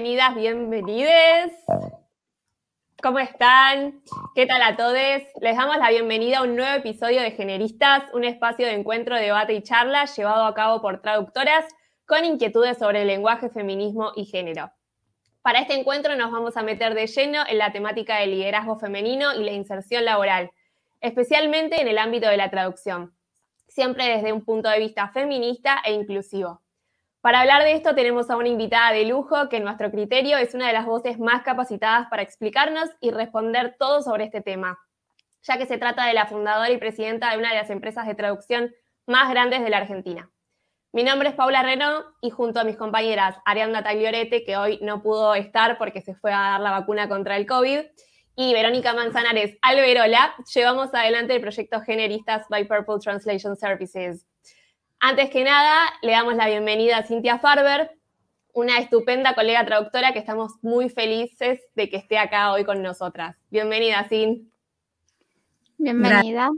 Bienvenidas, bienvenides. ¿Cómo están? ¿Qué tal a todos? Les damos la bienvenida a un nuevo episodio de Generistas, un espacio de encuentro, debate y charla llevado a cabo por traductoras con inquietudes sobre el lenguaje, feminismo y género. Para este encuentro nos vamos a meter de lleno en la temática del liderazgo femenino y la inserción laboral, especialmente en el ámbito de la traducción, siempre desde un punto de vista feminista e inclusivo. Para hablar de esto tenemos a una invitada de lujo que en nuestro criterio es una de las voces más capacitadas para explicarnos y responder todo sobre este tema, ya que se trata de la fundadora y presidenta de una de las empresas de traducción más grandes de la Argentina. Mi nombre es Paula Reno y junto a mis compañeras Arianda Tagliorete, que hoy no pudo estar porque se fue a dar la vacuna contra el COVID, y Verónica Manzanares Alberola, llevamos adelante el proyecto Generistas by Purple Translation Services. Antes que nada, le damos la bienvenida a Cintia Farber, una estupenda colega traductora que estamos muy felices de que esté acá hoy con nosotras. Bienvenida, Cin. Bienvenida.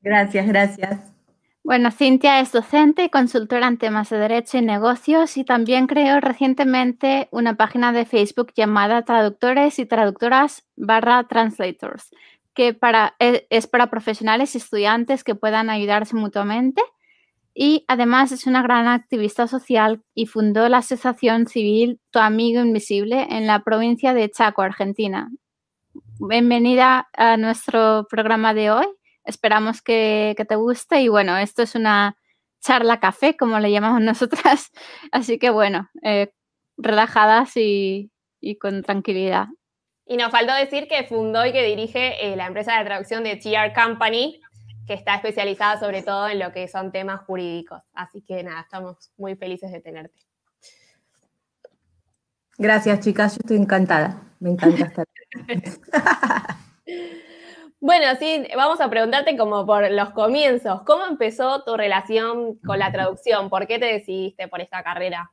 Gracias, gracias. Bueno, Cintia es docente y consultora en temas de derecho y negocios y también creó recientemente una página de Facebook llamada Traductores y Traductoras barra Translators, que para, e, es para profesionales y estudiantes que puedan ayudarse mutuamente. Y además es una gran activista social y fundó la asociación civil Tu Amigo Invisible en la provincia de Chaco, Argentina. Bienvenida a nuestro programa de hoy. Esperamos que, te guste y bueno, esto es una charla café, como le llamamos nosotras. Así que bueno, eh, relajadas y, con tranquilidad. Y nos faltó decir que fundó y que dirige eh, la empresa de traducción de TR Company, que está especializada sobre todo en lo que son temas jurídicos. Así que nada, estamos muy felices de tenerte. Gracias, chicas. Yo estoy encantada. Me encanta estar. Bueno, sí, vamos a preguntarte como por los comienzos. ¿Cómo empezó tu relación con la traducción? ¿Por qué te decidiste por esta carrera?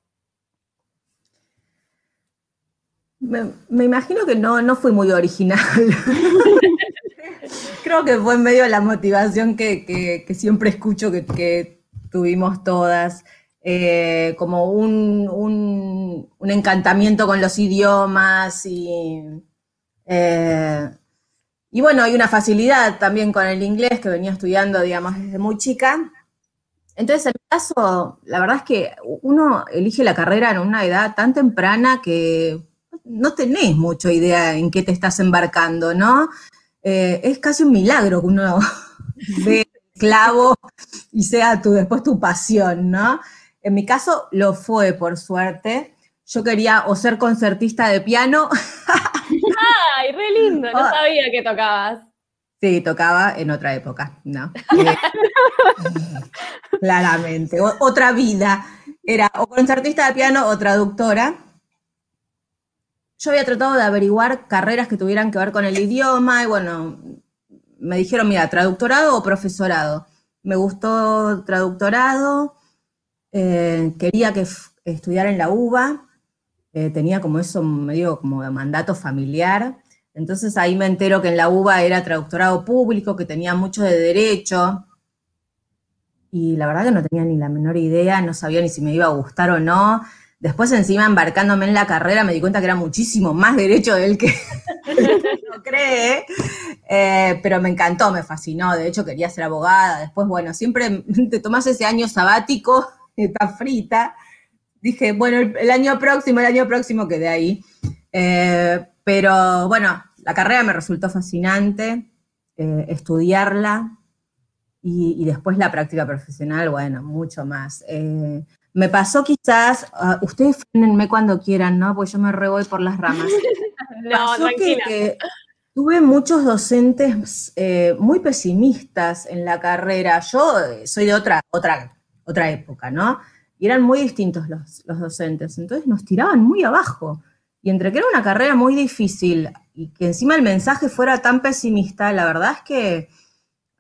Me, imagino que no, no fui muy original. Que fue en medio de la motivación que, siempre escucho que, tuvimos todas. Eh, como un, encantamiento con los idiomas y eh, y bueno, hay una facilidad también con el inglés que venía estudiando, digamos, desde muy chica. Entonces, en mi caso, la verdad es que uno elige la carrera en una edad tan temprana que no tenés mucha idea en qué te estás embarcando, ¿no? Eh, es casi un milagro que uno ve clavo y sea tu, después tu pasión, ¿no? En mi caso lo fue, por suerte. Yo quería o ser concertista de piano ¡Ay, re lindo! No ah. sabía que tocabas. Sí, tocaba en otra época, ¿no? claramente, otra vida. Era o concertista de piano o traductora. Yo había tratado de averiguar carreras que tuvieran que ver con el idioma y bueno, me dijeron, mira, traductorado o profesorado. Me gustó traductorado, eh, quería que estudiara en la UBA, eh, tenía como eso medio como de mandato familiar. Entonces ahí me entero que en la UBA era traductorado público, que tenía mucho de derecho. Y la verdad que no tenía ni la menor idea, no sabía ni si me iba a gustar o no. Después encima embarcándome en la carrera me di cuenta que era muchísimo más derecho del que no cree, eh, pero me encantó, me fascinó, de hecho quería ser abogada, después bueno, siempre te tomas ese año sabático, está frita, dije, bueno, el, año próximo, el año próximo quedé ahí. Eh, pero bueno, la carrera me resultó fascinante, eh, estudiarla y, después la práctica profesional, bueno, mucho más. Eh, me pasó quizás, uh, ustedes frenenme cuando quieran, ¿no? Porque yo me re por las ramas. no, tranquila. Que, tuve muchos docentes muy pesimistas en la carrera. Yo soy de otra, otra, otra época, ¿no? y eran muy distintos los, docentes, entonces nos tiraban muy abajo. Y entre que era una carrera muy difícil y que encima el mensaje fuera tan pesimista, la verdad es que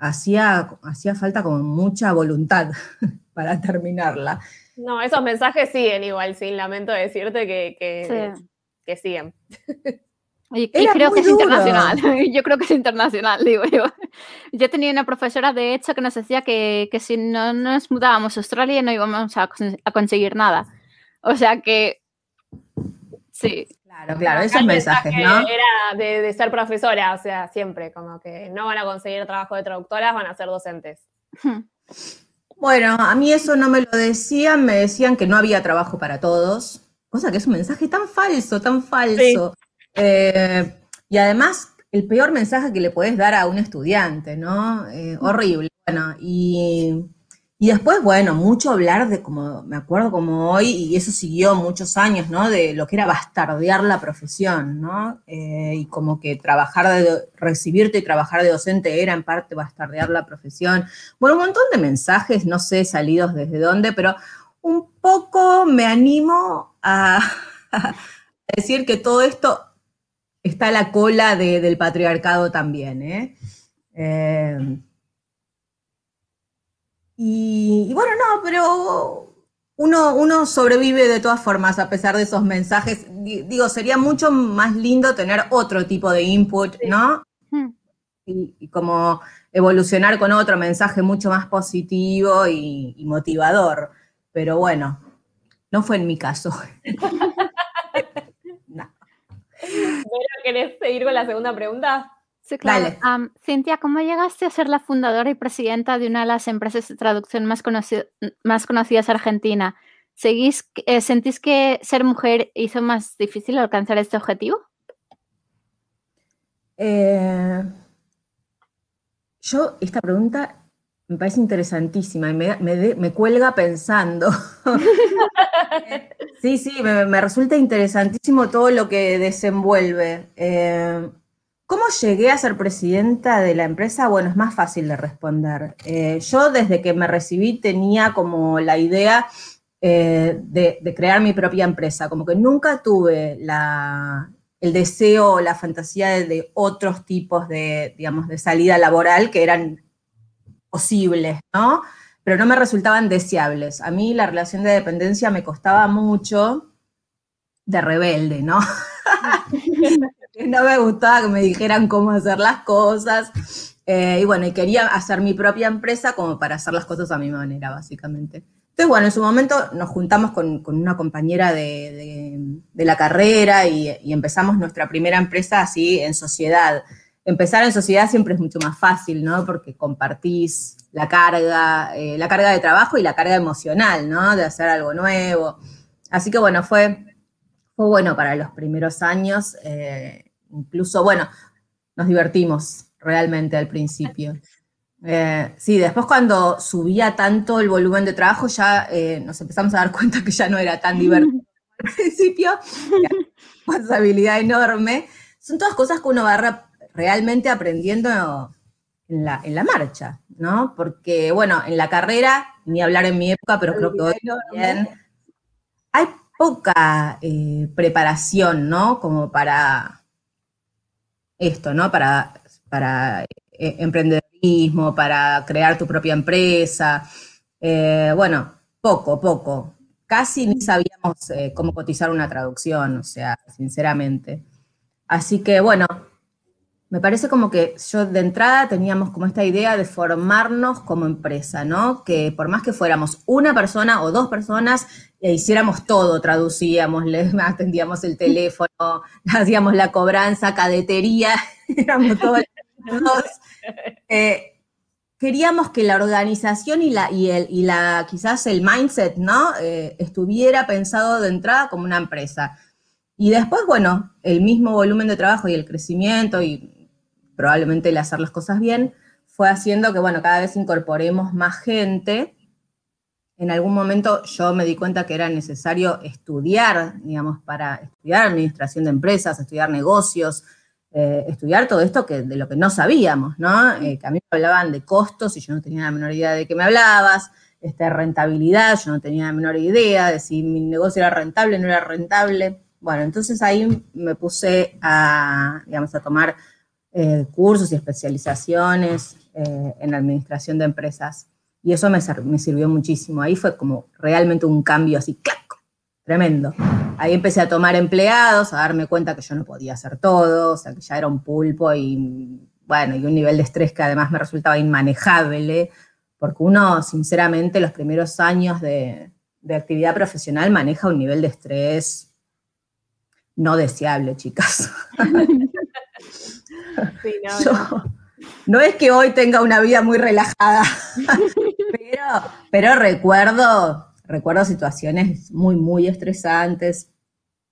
hacía, hacía falta como mucha voluntad para terminarla. No, esos mensajes siguen igual, sin lamento decirte que, que, que siguen. Y, creo que es internacional. Yo creo que es internacional, digo yo. Yo tenía una profesora, de hecho, que nos decía que, si no nos mudábamos a Australia no íbamos a, conseguir nada. O sea que Sí. Claro, claro, esos mensajes, mensaje ¿no? Era de, de ser profesora, o sea, siempre, como que no van a conseguir trabajo de traductoras, van a ser docentes. Bueno, a mí eso no me lo decían, me decían que no había trabajo para todos, cosa que es un mensaje tan falso, tan falso. Eh, y además, el peor mensaje que le podés dar a un estudiante, ¿no? Eh, horrible. Bueno, y, y después, bueno, mucho hablar de como, me acuerdo como hoy, y eso siguió muchos años, ¿no? De lo que era bastardear la profesión, ¿no? Eh, y como que trabajar de, recibirte y trabajar de docente era en parte bastardear la profesión. Bueno, un montón de mensajes, no sé, salidos desde dónde, pero un poco me animo a, decir que todo esto está a la cola de- del patriarcado también, ¿eh? Eh, y, y bueno, no, pero uno, uno sobrevive de todas formas a pesar de esos mensajes. Di- Digo, sería mucho más lindo tener otro tipo de input, ¿no? Hmm. Y, y como evolucionar con otro mensaje mucho más positivo y, y motivador. Pero bueno, no fue en mi caso. No. Pero, ¿Querés seguir con la segunda pregunta? Sí, claro. Cintia, ¿cómo llegaste a ser la fundadora y presidenta de una de las empresas de traducción más, conoci- más conocidas Argentina? ¿Seguís, eh, ¿Sentís que ser mujer hizo más difícil alcanzar este objetivo? Eh, yo, esta pregunta me parece interesantísima y me, me de- me cuelga pensando. Sí, sí, me, me resulta interesantísimo todo lo que desenvuelve. Eh, ¿cómo llegué a ser presidenta de la empresa? Bueno, es más fácil de responder. Eh, yo desde que me recibí tenía como la idea eh, de, crear mi propia empresa, como que nunca tuve el deseo o la fantasía de, de otros tipos de, digamos, de salida laboral que eran posibles, ¿no? Pero no me resultaban deseables. A mí la relación de dependencia me costaba mucho de rebelde, ¿no? no me gustaba que me dijeran cómo hacer las cosas. Eh, y bueno, y quería hacer mi propia empresa como para hacer las cosas a mi manera, básicamente. Entonces, bueno, en su momento nos juntamos con, con una compañera de, de- la carrera y, y empezamos nuestra primera empresa así en sociedad. Empezar en sociedad siempre es mucho más fácil, ¿no? Porque compartís la carga, eh, la carga de trabajo y la carga emocional, ¿no? De hacer algo nuevo. Así que bueno, fue, fue bueno para los primeros años. eh, incluso, bueno, nos divertimos realmente al principio. Eh, sí, después cuando subía tanto el volumen de trabajo ya eh, nos empezamos a dar cuenta que ya no era tan divertido al principio, responsabilidad enorme. Son todas cosas que uno va realmente aprendiendo en la, en la marcha, ¿no? Porque, bueno, en la carrera, ni hablar en mi época, pero creo que hoy también, hay poca eh, preparación, ¿no? Como para esto, ¿no? Para, para eh, emprendedorismo, para crear tu propia empresa. Eh, bueno, poco, poco. Casi ni sabíamos eh, cómo cotizar una traducción, o sea, sinceramente. Así que, bueno, me parece como que yo de entrada teníamos como esta idea de formarnos como empresa, ¿no? Que por más que fuéramos una persona o dos personas, e hiciéramos todo, traducíamos, le atendíamos el teléfono, hacíamos la cobranza, cadetería, éramos todos, eh, queríamos que la organización y la, y el, y la quizás el mindset, ¿no? Eh, estuviera pensado de entrada como una empresa. Y después, bueno, el mismo volumen de trabajo y el crecimiento y probablemente el hacer las cosas bien fue haciendo que, bueno, cada vez incorporemos más gente. En algún momento yo me di cuenta que era necesario estudiar, digamos, para estudiar administración de empresas, estudiar negocios, eh, estudiar todo esto que, de lo que no sabíamos, ¿no? Eh, que a mí me hablaban de costos y yo no tenía la menor idea de qué me hablabas, este, rentabilidad, yo no tenía la menor idea de si mi negocio era rentable o no era rentable. Bueno, entonces ahí me puse a, digamos, a tomar eh, cursos y especializaciones eh, en administración de empresas. Y eso me, me sirvió muchísimo. Ahí fue como realmente un cambio así, ¡clac! Tremendo. Ahí empecé a tomar empleados, a darme cuenta que yo no podía hacer todo, o sea, que ya era un pulpo y, bueno, y un nivel de estrés que además me resultaba inmanejable, porque uno, sinceramente, los primeros años de, de actividad profesional maneja un nivel de estrés no deseable, chicas. Sí, no, Yo- no. no es que hoy tenga una vida muy relajada, pero, pero recuerdo, recuerdo situaciones muy, muy estresantes.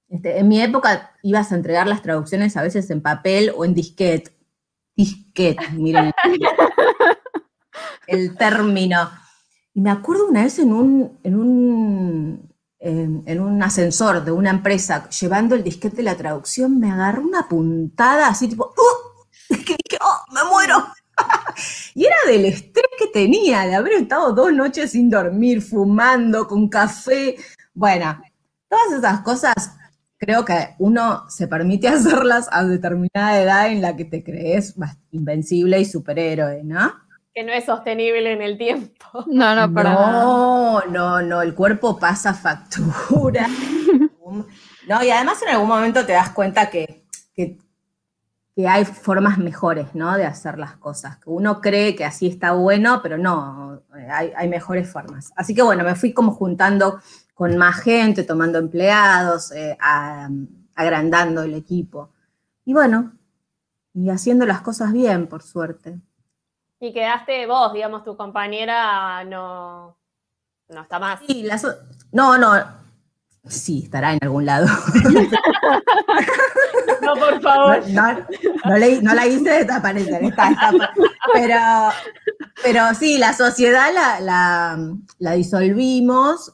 Este, en mi época ibas a entregar las traducciones a veces en papel o en disquete. Disquete, miren el término. Y me acuerdo una vez en un, en un, en, en un ascensor de una empresa, llevando el disquete de la traducción, me agarró una puntada así tipo, ¡uh! que dije, ¡oh, me muero! y era del estrés que tenía, de haber estado dos noches sin dormir, fumando, con café. Bueno, todas esas cosas creo que uno se permite hacerlas a determinada edad en la que te crees invencible y superhéroe, ¿no? Que no es sostenible en el tiempo. No, no, para nada. No, no, no, el cuerpo pasa factura. No, y además en algún momento te das cuenta que, que, que hay formas mejores, ¿no? De hacer las cosas. Que uno cree que así está bueno, pero no, hay, hay mejores formas. Así que bueno, me fui como juntando con más gente, tomando empleados, eh, a- agrandando el equipo. Y bueno, y haciendo las cosas bien, por suerte. Y quedaste vos, digamos, tu compañera no, no está más. Sí, las no, no. Sí, estará en algún lado. No, por No, favor. no- no le- no la hice desaparecer, está, está. Pero, pero sí, la sociedad la, la- la disolvimos,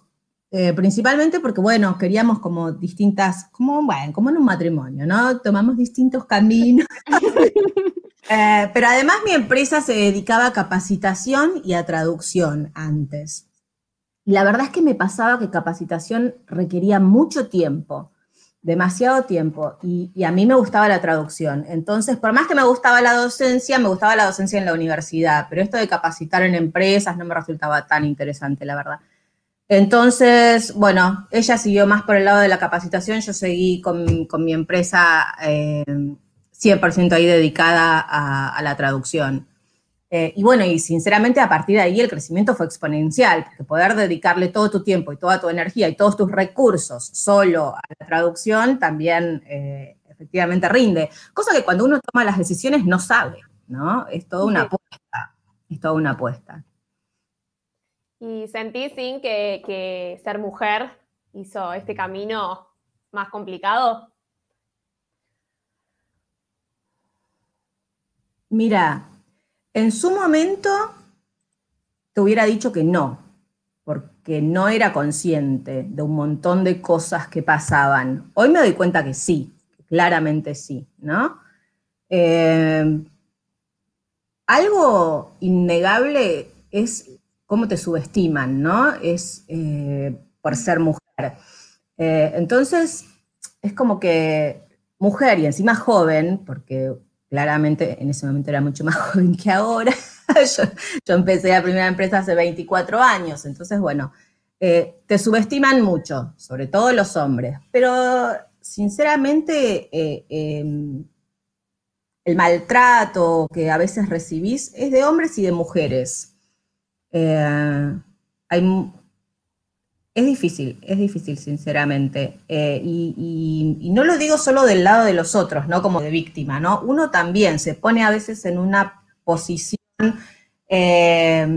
eh, principalmente porque, bueno, queríamos como distintas, como, bueno, como en un matrimonio, ¿no? Tomamos distintos caminos. Eh, pero además mi empresa se dedicaba a capacitación y a traducción antes. Y la verdad es que me pasaba que capacitación requería mucho tiempo, demasiado tiempo, y, a mí me gustaba la traducción. Entonces, por más que me gustaba la docencia, me gustaba la docencia en la universidad, pero esto de capacitar en empresas no me resultaba tan interesante, la verdad. Entonces, bueno, ella siguió más por el lado de la capacitación, yo seguí con, con mi empresa eh, 100% ahí dedicada a la traducción. Eh, y bueno, y sinceramente a partir de ahí el crecimiento fue exponencial, porque poder dedicarle todo tu tiempo y toda tu energía y todos tus recursos solo a la traducción también eh, efectivamente rinde. Cosa que cuando uno toma las decisiones no sabe, ¿no? Es toda una apuesta, es toda una apuesta. ¿Y sentís, Sin, que, que ser mujer hizo este camino más complicado? Mira, en su momento te hubiera dicho que no, porque no era consciente de un montón de cosas que pasaban. Hoy me doy cuenta que sí, claramente sí, ¿no? Eh, algo innegable es cómo te subestiman, ¿no? Es eh, por ser mujer. Eh, entonces, es como que mujer y encima joven, porque claramente en ese momento era mucho más joven que ahora. yo, empecé la primera empresa hace 24 años, entonces, bueno, eh, te subestiman mucho, sobre todo los hombres, pero sinceramente eh, eh, el maltrato que a veces recibís es de hombres y de mujeres. Eh, hay, es difícil, es difícil, sinceramente. Eh, y, no lo digo solo del lado de los otros, ¿no? Como de víctima, ¿no? Uno también se pone a veces en una posición, eh,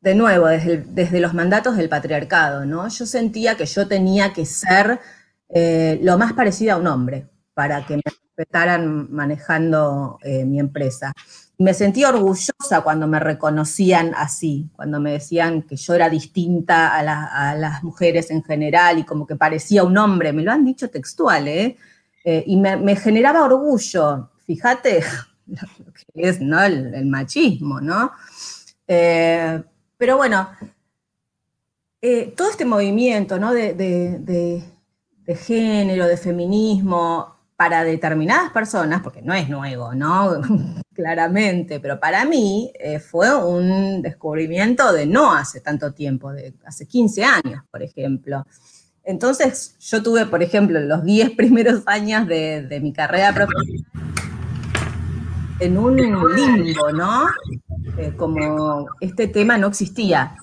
de- nuevo, desde, los mandatos del patriarcado, ¿no? Yo sentía que yo tenía que ser eh, lo más parecida a un hombre para que me respetaran manejando mi empresa. Me sentí orgullosa cuando me reconocían así, cuando me decían que yo era distinta a, la- a las mujeres en general y como que parecía un hombre. Me lo han dicho textual, ¿eh? Eh, y me, generaba orgullo. Fíjate lo que es ¿no? el, machismo, ¿no? Eh, pero bueno, eh, todo este movimiento ¿no? de- de género, de feminismo, para determinadas personas, porque no es nuevo, ¿no? Claramente, pero para mí eh, fue un descubrimiento de no hace tanto tiempo, de hace 15 años, por ejemplo. Entonces, yo tuve, por ejemplo, los 10 primeros años de, mi carrera profesional en un limbo, ¿no? Eh, como este tema no existía.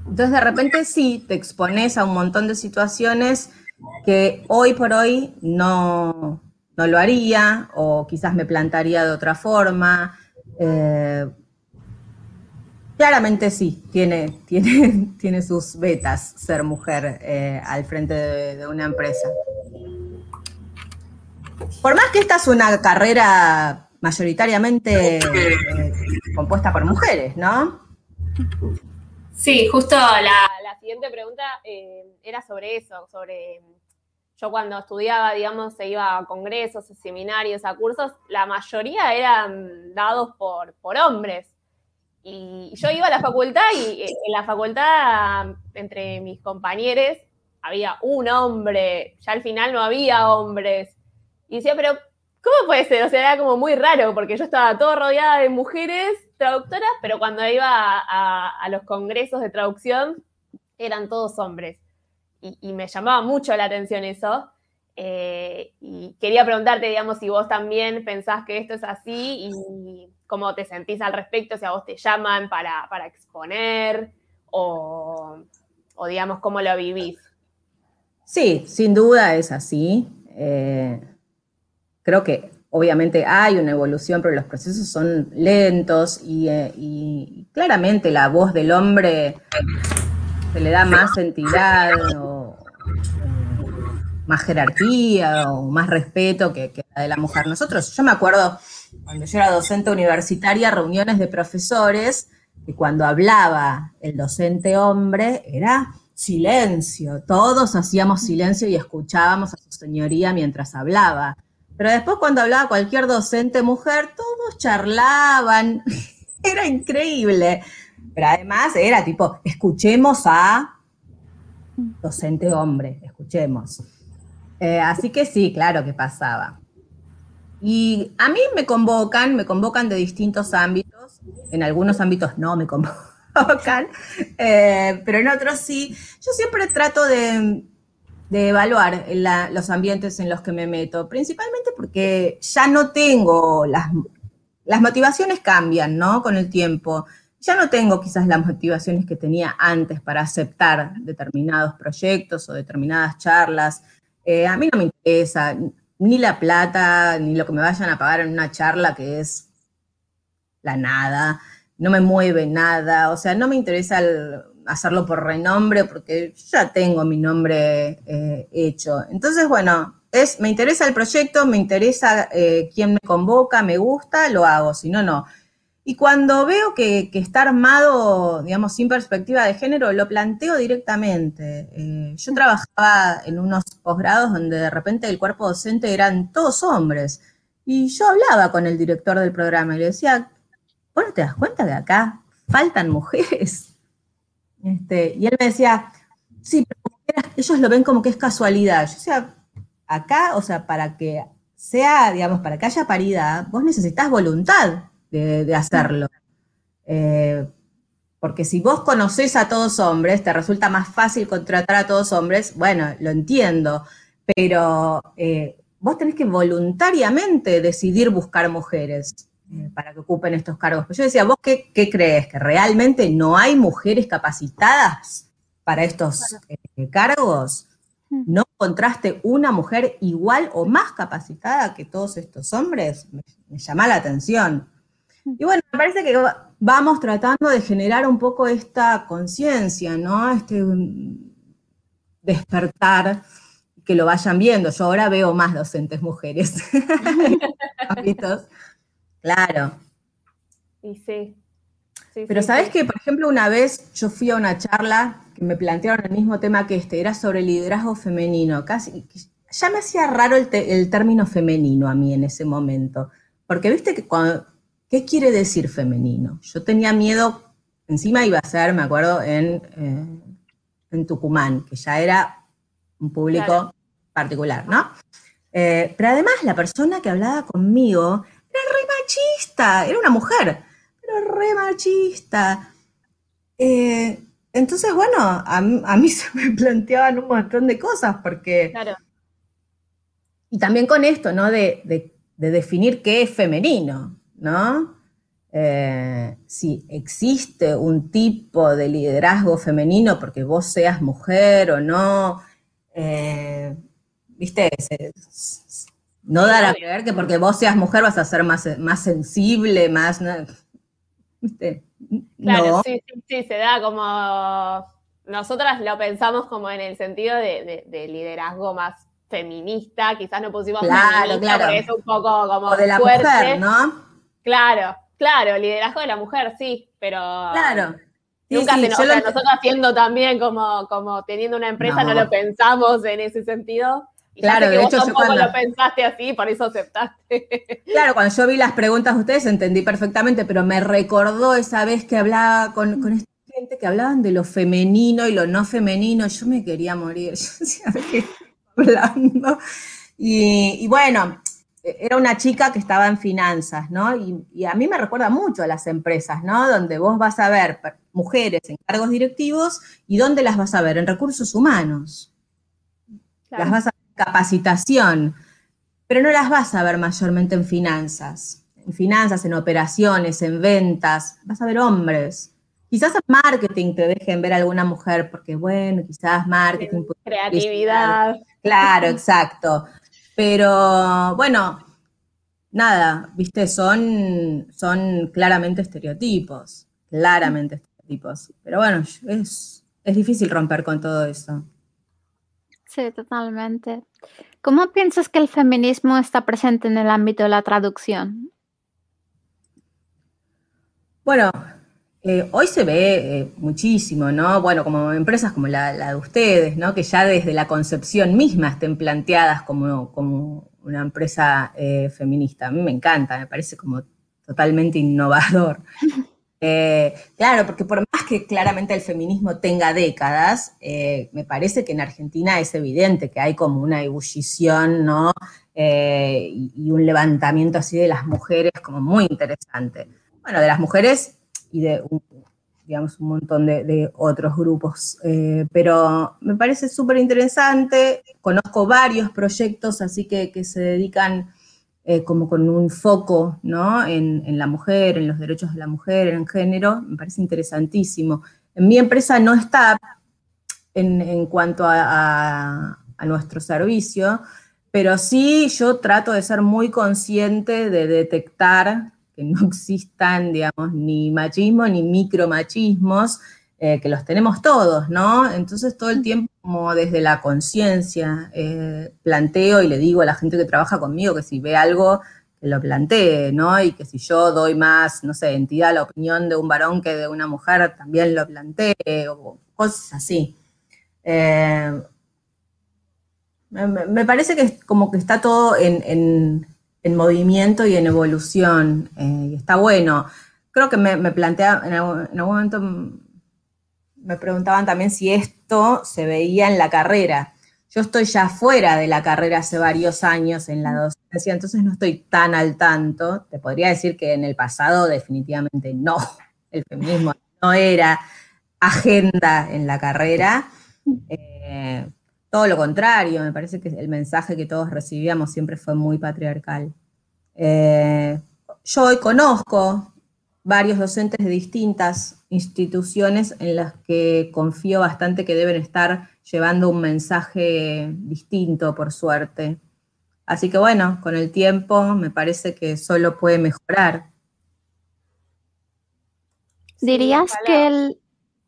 Entonces, de repente sí, te expones a un montón de situaciones que hoy por hoy no, no lo haría o quizás me plantaría de otra forma. Eh, claramente sí, tiene, tiene, tiene sus betas ser mujer eh, al frente de, una empresa. Por más que esta es una carrera mayoritariamente eh, compuesta por mujeres, ¿no? Sí, justo la, siguiente pregunta era sobre eso, sobre yo cuando estudiaba, digamos, se iba a congresos, a seminarios, a cursos, la mayoría eran dados por, por hombres. Y yo iba a la facultad y eh, en la facultad, entre mis compañeros, había un hombre, ya al final no había hombres. Y decía, pero ¿cómo puede ser? O sea, era como muy raro, porque yo estaba todo rodeada de mujeres traductoras, pero cuando iba a los congresos de traducción, eran todos hombres y, me llamaba mucho la atención eso. Eh, y quería preguntarte, digamos, si vos también pensás que esto es así y cómo te sentís al respecto, si a vos te llaman para, exponer o, digamos, cómo lo vivís. Sí, sin duda es así. Eh, creo que obviamente hay una evolución, pero los procesos son lentos y, eh, y claramente la voz del hombre se le da más entidad más jerarquía o más respeto que, la de la mujer. Nosotros, yo me acuerdo cuando yo era docente universitaria, reuniones de profesores, y cuando hablaba el docente hombre era silencio, todos hacíamos silencio y escuchábamos a su señoría mientras hablaba. Pero después cuando hablaba cualquier docente mujer, todos charlaban, era increíble. Pero además era tipo, escuchemos a docente hombre, escuchemos. Eh, así que sí, claro que pasaba. Y a mí me convocan, me convocan de distintos ámbitos, en algunos ámbitos no me convocan, eh, pero en otros sí. Yo siempre trato de, evaluar los ambientes en los que me meto, principalmente porque ya no tengo las, las motivaciones cambian, ¿no? Con el tiempo ya no tengo quizás las motivaciones que tenía antes para aceptar determinados proyectos o determinadas charlas. Eh, a mí no me interesa ni la plata, ni lo que me vayan a pagar en una charla que es la nada, no me mueve nada, o sea, no me interesa hacerlo por renombre porque ya tengo mi nombre eh, hecho. Entonces, bueno, me interesa el proyecto, me interesa eh, quién me convoca, me gusta, lo hago, si no, no. Y cuando veo que, está armado, digamos, sin perspectiva de género, lo planteo directamente. Eh, yo trabajaba en unos posgrados donde de repente el cuerpo docente eran todos hombres. Y yo hablaba con el director del programa y le decía, ¿vos no te das cuenta que acá faltan mujeres? Este, y él me decía, sí, pero ellos lo ven como que es casualidad. Yo decía, acá, o sea, para que sea, digamos, para que haya paridad, vos necesitas voluntad de, hacerlo. Eh, porque si vos conocés a todos hombres, te resulta más fácil contratar a todos hombres, bueno, lo entiendo, pero eh, vos tenés que voluntariamente decidir buscar mujeres eh, para que ocupen estos cargos. Pues yo decía, ¿vos qué, crees? ¿Que realmente no hay mujeres capacitadas para estos cargos? Hmm. ¿No encontraste una mujer igual o más capacitada que todos estos hombres? me llama la atención. Y bueno, me parece que vamos tratando de generar un poco esta conciencia, ¿no? Este mm, despertar, que lo vayan viendo. Yo ahora veo más docentes mujeres. claro. Y sí. Pero sabes que, por ejemplo, una vez yo fui a una charla que me plantearon el mismo tema que este, era sobre liderazgo femenino. Casi, ya me hacía raro el, el término femenino a mí en ese momento. Porque viste que cuando ¿Qué quiere decir femenino? Yo tenía miedo, encima iba a ser, me acuerdo, en, eh, en Tucumán, que ya era un público particular, ¿no? Eh, pero además la persona que hablaba conmigo machista, era una mujer, pero re machista. Eh, entonces, bueno, a, mí se me planteaban un montón de cosas, porque... Claro. Y también con esto, ¿no? de definir qué es femenino. ¿no? Eh, si existe un tipo de liderazgo femenino porque vos seas mujer o no, eh, ¿viste? No dar a creer que porque vos seas mujer vas a ser más, más sensible, más... ¿viste? Claro, sí, sí, sí, se da como... Nosotras lo pensamos como en el sentido de, liderazgo más feminista, quizás no pusimos claro, claro. porque es un poco como de la mujer, ¿no? Claro, claro, liderazgo de la mujer, sí, pero... Claro. Nunca se nos, nosotros haciendo también como, como teniendo una empresa no. lo pensamos en ese sentido. Claro, de hecho, yo cuando... lo pensaste así, por eso aceptaste. Claro, cuando yo vi las preguntas de ustedes entendí perfectamente, pero me recordó esa vez que hablaba con, con esta gente que hablaban de lo femenino y lo no femenino. Yo me quería morir. Yo decía, ¿qué hablando? Y, y, bueno, era una chica que estaba en finanzas, ¿no? Y, y, a mí me recuerda mucho a las empresas, ¿no? Donde vos vas a ver mujeres en cargos directivos y dónde las vas a ver? En recursos humanos. Las vas a capacitación, pero no las vas a ver mayormente en finanzas. En finanzas, en operaciones, en ventas, vas a ver hombres. Quizás en marketing te dejen ver a alguna mujer, porque bueno, quizás marketing. Creatividad. Claro, exacto. Pero bueno, nada, viste, son, son claramente estereotipos, claramente tipos. Pero bueno, es, es difícil romper con todo eso. Sí, totalmente. ¿Cómo piensas que el feminismo está presente en el ámbito de la traducción? Bueno, eh, hoy se ve eh, muchísimo, ¿no? Bueno, como empresas como la, de ustedes, ¿no? Que ya desde la concepción misma estén planteadas como, como una empresa eh, feminista. A mí me encanta, me parece como totalmente innovador. Eh, claro, porque por más que claramente el feminismo tenga décadas, eh, me parece que en Argentina es evidente que hay como una ebullición, ¿no? Eh, y, un levantamiento así de las mujeres como muy interesante. Bueno, de las mujeres y de, digamos, un montón de, otros grupos, pero me parece súper interesante. Conozco varios proyectos así que, que se dedican eh, como con un foco ¿no? en, la mujer, en los derechos de la mujer, en género, me parece interesantísimo. En mi empresa no está en, cuanto a, nuestro servicio, pero sí yo trato de ser muy consciente de detectar que no existan, digamos, ni machismo ni micromachismos, eh, que los tenemos todos, ¿no? Entonces todo el tiempo como desde la conciencia eh, planteo y le digo a la gente que trabaja conmigo que si ve algo, que lo plantee, ¿no? Y que si yo doy más, no sé, entidad a la opinión de un varón que de una mujer, también lo plantee, o cosas así. Eh, me, parece que como que está todo en, movimiento y en evolución, y está bueno. Creo que me, plantea, en algún momento me preguntaban también si esto se veía en la carrera. Yo estoy ya fuera de la carrera hace varios años en la docencia, entonces no estoy tan al tanto. Te podría decir que en el pasado definitivamente no, el feminismo no era agenda en la carrera. Eh, todo lo contrario, me parece que el mensaje que todos recibíamos siempre fue muy patriarcal. Eh, yo hoy conozco varios docentes de distintas instituciones en las que confío bastante que deben estar llevando un mensaje distinto, por suerte. Así que bueno, con el tiempo me parece que solo puede mejorar. ¿Dirías que el,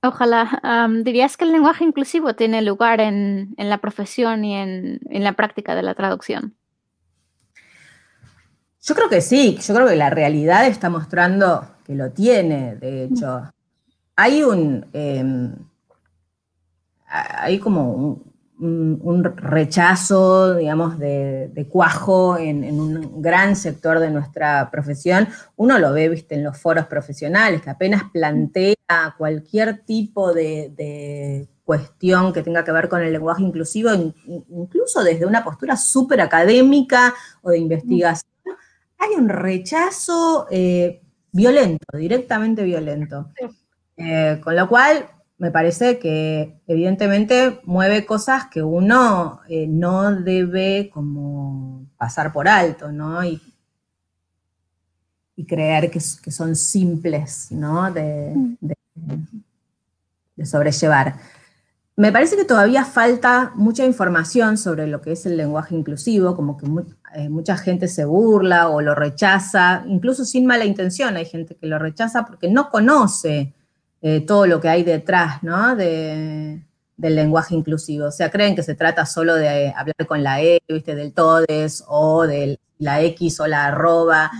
ojalá, dirías que el lenguaje inclusivo tiene lugar en, la profesión y en, en la práctica de la traducción? Yo creo que sí, yo creo que la realidad está mostrando que lo tiene, de hecho. Hay un, em, hay como un, rechazo, digamos, de, cuajo en, un gran sector de nuestra profesión. Uno lo ve, viste, en los foros profesionales, que apenas plantea cualquier tipo de, cuestión que tenga que ver con el lenguaje inclusivo, incluso desde una postura súper académica o de investigación, hay un rechazo eh, violento, directamente violento. Eh, con lo cual, me parece que evidentemente mueve cosas que uno eh, no debe como pasar por alto, ¿no? Y, creer que, son simples, ¿no? De, de, sobrellevar. me parece que todavía falta mucha información sobre lo que es el lenguaje inclusivo, como que eh, mucha gente se burla o lo rechaza, incluso sin mala intención. Hay gente que lo rechaza porque no conoce eh, todo lo que hay detrás ¿no? del lenguaje inclusivo. O sea, creen que se trata solo de hablar con la E, ¿viste? del todes o de la X o la arroba.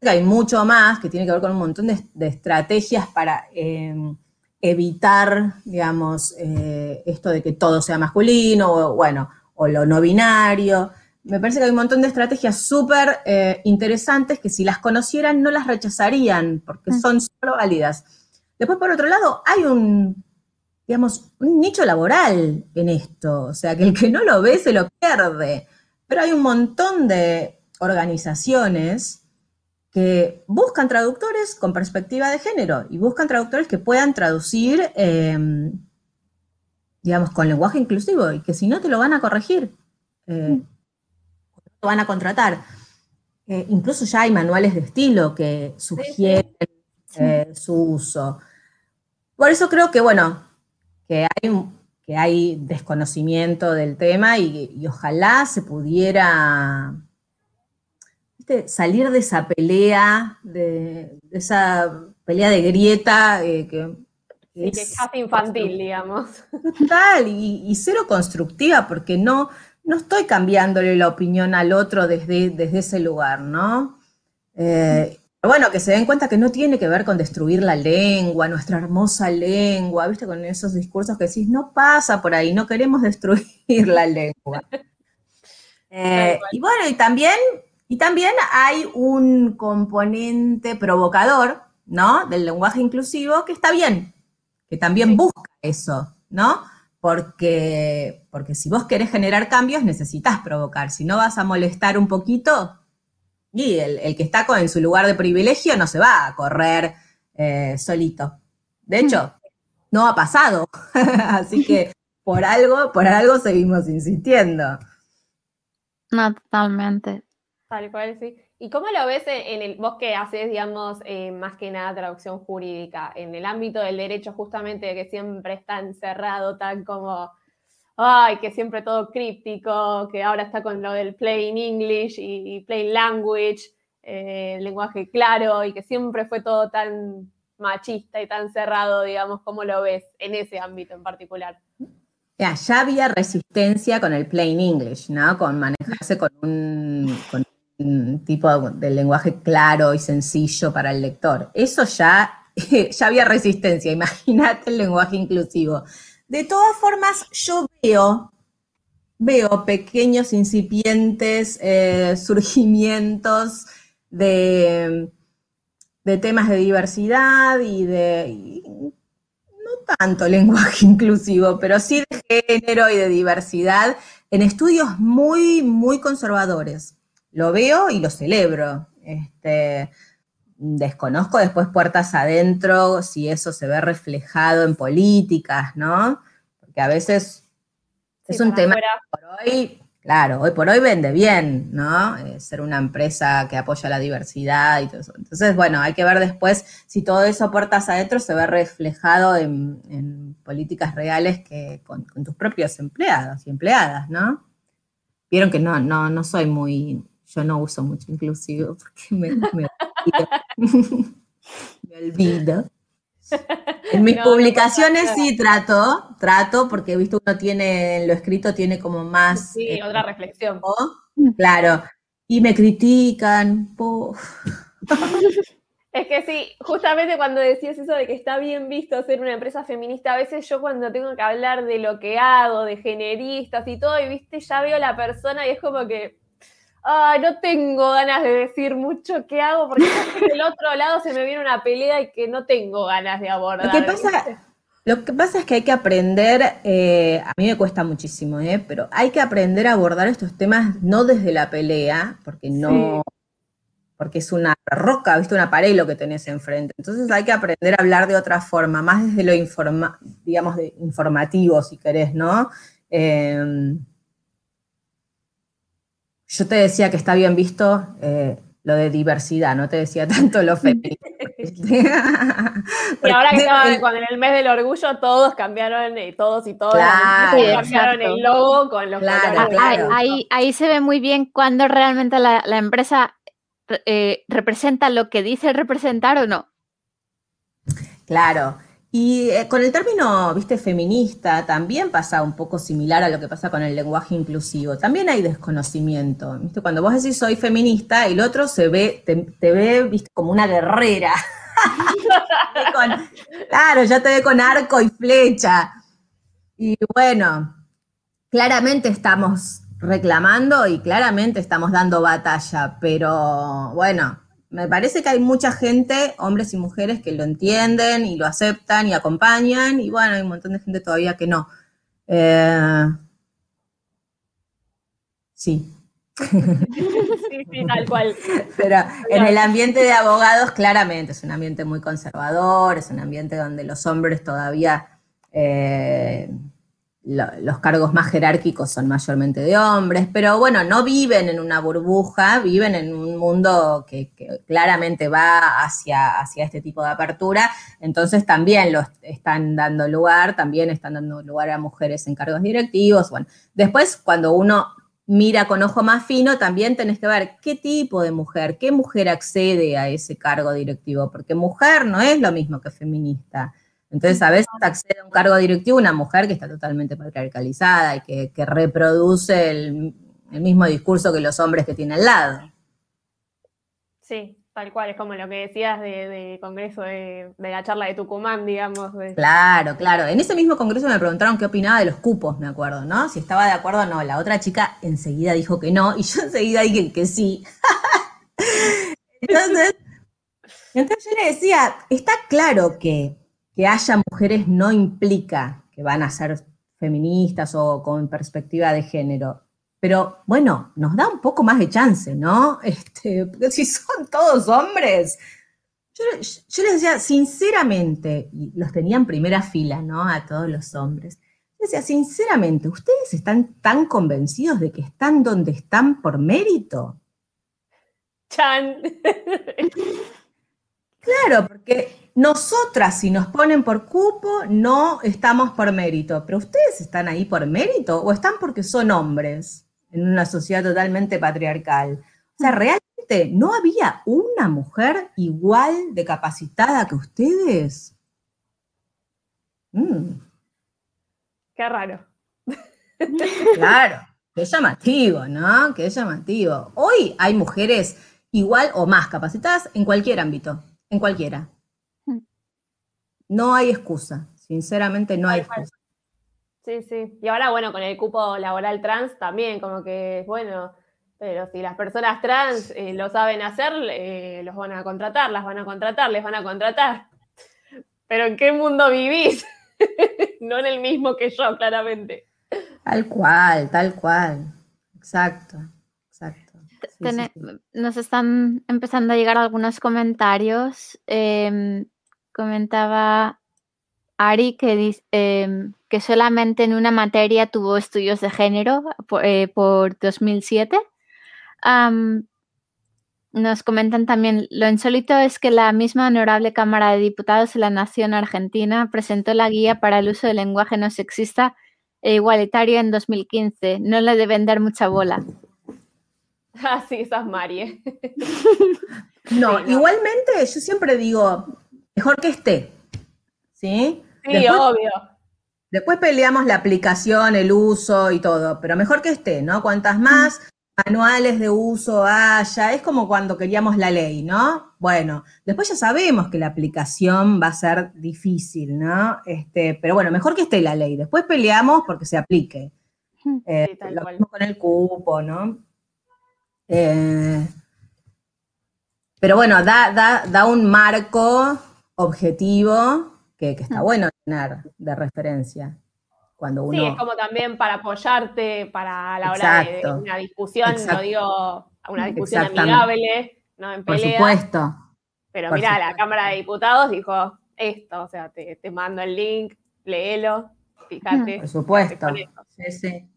Hay mucho más que tiene que ver con un montón de, estrategias para em, evitar, digamos, eh, esto de que todo sea masculino o, bueno, o lo no binario me parece que hay un montón de estrategias súper eh, interesantes que si las conocieran no las rechazarían, porque son solo válidas. Después, por otro lado, hay un, digamos, un nicho laboral en esto, o sea, que el que no lo ve se lo pierde. Pero hay un montón de organizaciones que buscan traductores con perspectiva de género y buscan traductores que puedan traducir, em, digamos, con lenguaje inclusivo y que si no te lo van a corregir. Eh, mm van a contratar. Eh, incluso ya hay manuales de estilo que sugieren eh, su uso. Por eso creo que, bueno, que hay, que hay desconocimiento del tema y, ojalá se pudiera salir de esa pelea, de, esa pelea de grieta eh, que, es, casi infantil, digamos. Total, y, y, cero constructiva, porque no, no estoy cambiándole la opinión al otro desde, desde ese lugar, ¿no? Eh, bueno, que se den cuenta que no tiene que ver con destruir la lengua, nuestra hermosa lengua, ¿viste? Con esos discursos que decís, no pasa por ahí, no queremos destruir la lengua. Eh, y bueno, y también, y también hay un componente provocador, ¿no? Del lenguaje inclusivo que está bien, que también busca eso, ¿no? Porque, porque si vos querés generar cambios necesitas provocar, si no vas a molestar un poquito, y el, que está en su lugar de privilegio no se va a correr eh, solito. De hecho, no ha pasado, así que por algo, por algo seguimos insistiendo. No, totalmente. Tal cual, sí. ¿Y cómo lo ves en el, vos que haces, digamos, eh, más que nada traducción jurídica, en el ámbito del derecho justamente que siempre está encerrado tan como, ay, que siempre todo críptico, que ahora está con lo del plain English y, plain language, eh, lenguaje claro, y que siempre fue todo tan machista y tan cerrado, digamos, ¿cómo lo ves en ese ámbito en particular? Ya había resistencia con el plain English, ¿no? Con manejarse con un, tipo de lenguaje claro y sencillo para el lector. Eso ya, ya había resistencia, imagínate el lenguaje inclusivo. De todas formas, yo veo, veo pequeños incipientes eh, surgimientos de, de, temas de diversidad y de, no tanto lenguaje inclusivo, pero sí de género y de diversidad en estudios muy, muy conservadores lo veo y lo celebro. Este, desconozco después puertas adentro si eso se ve reflejado en políticas, ¿no? Porque a veces es un tema que por hoy, claro, hoy por hoy vende bien, ¿no? Eh, ser una empresa que apoya la diversidad y todo eso. Entonces, bueno, hay que ver después si todo eso puertas adentro se ve reflejado en, políticas reales que con, con, tus propios empleados y empleadas, ¿no? Vieron que no, no, no soy muy yo no uso mucho inclusivo porque me, me, olvido. En mis publicaciones sí trato, trato, porque he visto uno tiene, lo escrito tiene como más... Sí, eh, otra reflexión. Claro, y me critican. Es que sí, justamente cuando decías eso de que está bien visto ser una empresa feminista, a veces yo cuando tengo que hablar de lo que hago, de generistas y todo, y viste, ya veo la persona y es como que ay, no tengo ganas de decir mucho qué hago, porque del otro lado se me viene una pelea y que no tengo ganas de abordar. Lo que pasa, lo que pasa es que hay que aprender, eh, a mí me cuesta muchísimo, eh, pero hay que aprender a abordar estos temas no desde la pelea, porque no, porque es una roca, viste, una pared lo que tenés enfrente. Entonces hay que aprender a hablar de otra forma, más desde lo informa, digamos, de informativo, si querés, ¿no? Eh, yo te decía que está bien visto eh, lo de diversidad, no te decía tanto lo femenino. Este, y ahora que estaba cuando en el mes del orgullo todos cambiaron, eh, todos y todas cambiaron el logo con los colores. Ahí, ahí, se ve muy bien cuando realmente la, empresa eh, representa lo que dice representar o no. Claro. Y eh, con el término, viste, feminista, también pasa un poco similar a lo que pasa con el lenguaje inclusivo. También hay desconocimiento. Cuando vos decís soy feminista, el otro se ve, te, ve, viste, como una guerrera. claro, ya te ve con arco y flecha. Y bueno, claramente estamos reclamando y claramente estamos dando batalla, pero bueno, me parece que hay mucha gente, hombres y mujeres, que lo entienden y lo aceptan y acompañan, y bueno, hay un montón de gente todavía que no. Eh, sí. sí, sí, tal cual. Pero en el ambiente de abogados, claramente, es un ambiente muy conservador, es un ambiente donde los hombres todavía eh, los cargos más jerárquicos son mayormente de hombres, pero bueno, no viven en una burbuja, viven en un mundo que, claramente va hacia, hacia este tipo de apertura, entonces también los están dando lugar, también están dando lugar a mujeres en cargos directivos. Bueno, después cuando uno mira con ojo más fino, también tenés que ver qué tipo de mujer, qué mujer accede a ese cargo directivo, porque mujer no es lo mismo que feminista. Entonces, a veces accede a un cargo directivo una mujer que está totalmente patriarcalizada y que, reproduce el, mismo discurso que los hombres que tiene al lado. Sí, tal cual, es como lo que decías de, congreso de, la charla de Tucumán, digamos. Claro, claro. En ese mismo congreso me preguntaron qué opinaba de los cupos, me acuerdo, ¿no? Si estaba de acuerdo o no. La otra chica enseguida dijo que no y yo enseguida dije que sí. entonces, entonces yo le decía, está claro que que haya mujeres no implica que van a ser feministas o con perspectiva de género. Pero bueno, nos da un poco más de chance, ¿no? Este, porque si son todos hombres. Yo, les decía, sinceramente, y los tenía en primera fila, ¿no? A todos los hombres. Yo decía, sinceramente, ¿ustedes están tan convencidos de que están donde están por mérito? Chan. Claro, porque nosotras, si nos ponen por cupo, no estamos por mérito. Pero ustedes están ahí por mérito o están porque son hombres en una sociedad totalmente patriarcal. O sea, realmente no había una mujer igual de capacitada que ustedes. Mm. Qué raro. Claro, qué llamativo, ¿no? Qué llamativo. Hoy hay mujeres igual o más capacitadas en cualquier ámbito en cualquiera. No hay excusa, sinceramente no hay excusa. Sí, sí. Y ahora, bueno, con el cupo laboral trans también, como que, bueno, pero si las personas trans eh, lo saben hacer, eh, los van a contratar, las van a contratar, les van a contratar. Pero ¿en qué mundo vivís? no en el mismo que yo, claramente. Tal cual, tal cual. Exacto, exacto. Nos están empezando a llegar algunos comentarios. Em, comentaba Ari que, em, que solamente en una materia tuvo estudios de género por, 2007. Eh, nos comentan también, lo insólito es que la misma Honorable Cámara de Diputados de la Nación Argentina presentó la guía para el uso del lenguaje no sexista e igualitario en 2015. No le deben dar mucha bola. Ah, sí, esa es Mari. no, igualmente yo siempre digo, mejor que esté. ¿Sí? Sí, obvio. Después peleamos la aplicación, el uso y todo, pero mejor que esté, ¿no? Cuantas más manuales de uso haya, es como cuando queríamos la ley, ¿no? Bueno, después ya sabemos que la aplicación va a ser difícil, ¿no? Este, pero bueno, mejor que esté la ley. Después peleamos porque se aplique. Eh, lo mismo con el cupo, ¿no? Eh, pero bueno, da, da, un marco objetivo que, está mm. bueno tener de referencia. Cuando uno... Sí, es como también para apoyarte para la hora de, una discusión, no digo una discusión amigable, no en pelea. Por supuesto. Pero mira, la Cámara de Diputados dijo esto, o sea, te, mando el link, léelo, fíjate. Por supuesto. Sí, sí.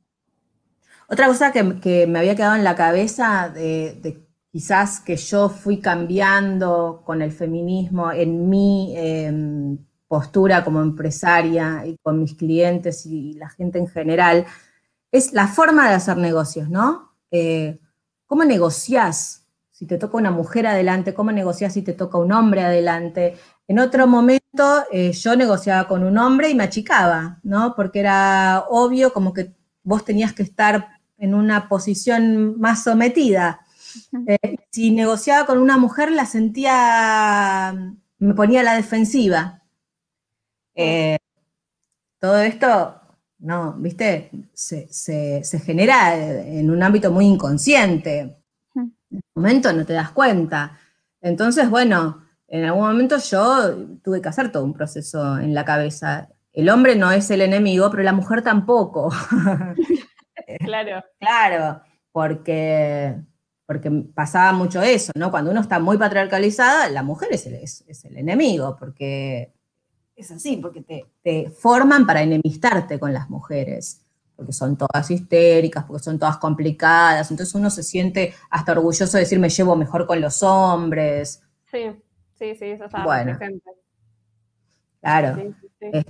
Otra cosa que, me había quedado en la cabeza de, quizás que yo fui cambiando con el feminismo en mi em, postura como empresaria y con mis clientes y la gente en general, es la forma de hacer negocios, ¿no? Eh, ¿Cómo negociás si te toca una mujer adelante? ¿Cómo negociás si te toca un hombre adelante? En otro momento eh, yo negociaba con un hombre y me achicaba, ¿no? Porque era obvio como que vos tenías que estar en una posición más sometida. Eh, si negociaba con una mujer la sentía, me ponía a la defensiva. Eh, todo esto, no, viste, se, genera en un ámbito muy inconsciente. En un momento no te das cuenta. Entonces, bueno, en algún momento yo tuve que hacer todo un proceso en la cabeza. El hombre no es el enemigo, pero la mujer tampoco. claro. Claro, porque porque pasaba mucho eso, ¿no? Cuando uno está muy patriarcalizada, la mujer es el, es, el enemigo, porque es así, porque te, forman para enemistarte con las mujeres, porque son todas histéricas, porque son todas complicadas, entonces uno se siente hasta orgulloso de decir me llevo mejor con los hombres. Sí, sí, sí, eso está bueno, Claro. Este,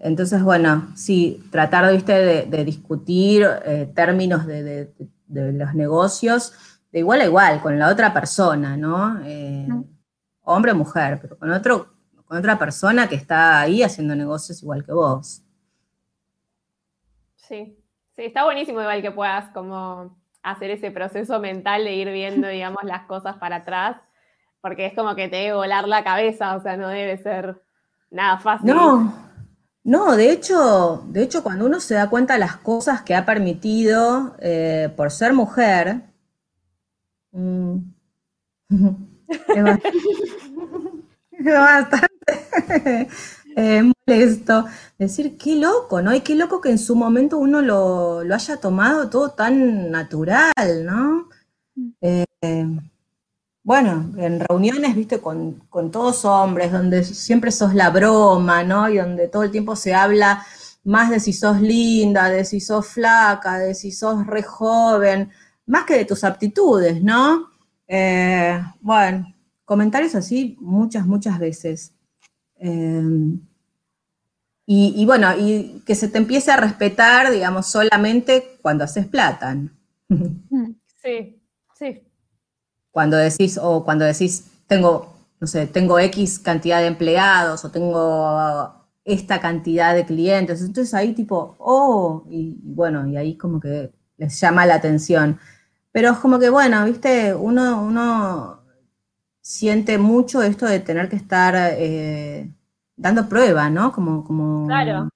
entonces, bueno, sí, tratar, viste, de, discutir eh, términos de de los negocios de igual a igual con la otra persona, ¿no? Eh, hombre o mujer, pero con, otro, con otra persona que está ahí haciendo negocios igual que vos. Sí, sí, está buenísimo igual que puedas como hacer ese proceso mental de ir viendo, digamos, las cosas para atrás, porque es como que te debe volar la cabeza, o sea, no debe ser nada fácil. No, no, de hecho, de hecho, cuando uno se da cuenta de las cosas que ha permitido eh, por ser mujer, mm, es bastante eh, molesto decir qué loco, ¿no? Y qué loco que en su momento uno lo, haya tomado todo tan natural, ¿no? Mm. Eh, bueno, en reuniones, viste, con, todos hombres, donde siempre sos la broma, ¿no? Y donde todo el tiempo se habla más de si sos linda, de si sos flaca, de si sos re joven, más que de tus aptitudes, ¿no? Eh, bueno, comentarios así muchas, muchas veces. Eh, y, bueno, y que se te empiece a respetar, digamos, solamente cuando haces plata. Sí, sí. Cuando decís, o cuando decís, tengo, no sé, tengo X cantidad de empleados o tengo esta cantidad de clientes. Entonces ahí tipo, oh, y bueno, y ahí como que les llama la atención. Pero es como que, bueno, viste, uno, uno siente mucho esto de tener que estar eh, dando prueba, ¿no? Como, como. Claro.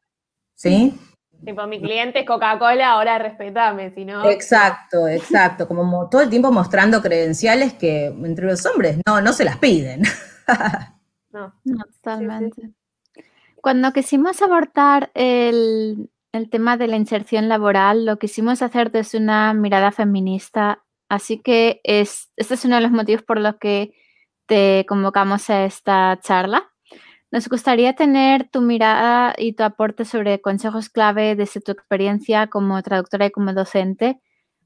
¿Sí? Tipo, mi cliente es Coca-Cola, ahora respetame, si no. Exacto, exacto. Como todo el tiempo mostrando credenciales que entre los hombres no, no se las piden. no, totalmente. Cuando quisimos abordar el, tema de la inserción laboral, lo quisimos hacer desde una mirada feminista. Así que es, este es uno de los motivos por los que te convocamos a esta charla. Nos gustaría tener tu mirada y tu aporte sobre consejos clave desde tu experiencia como traductora y como docente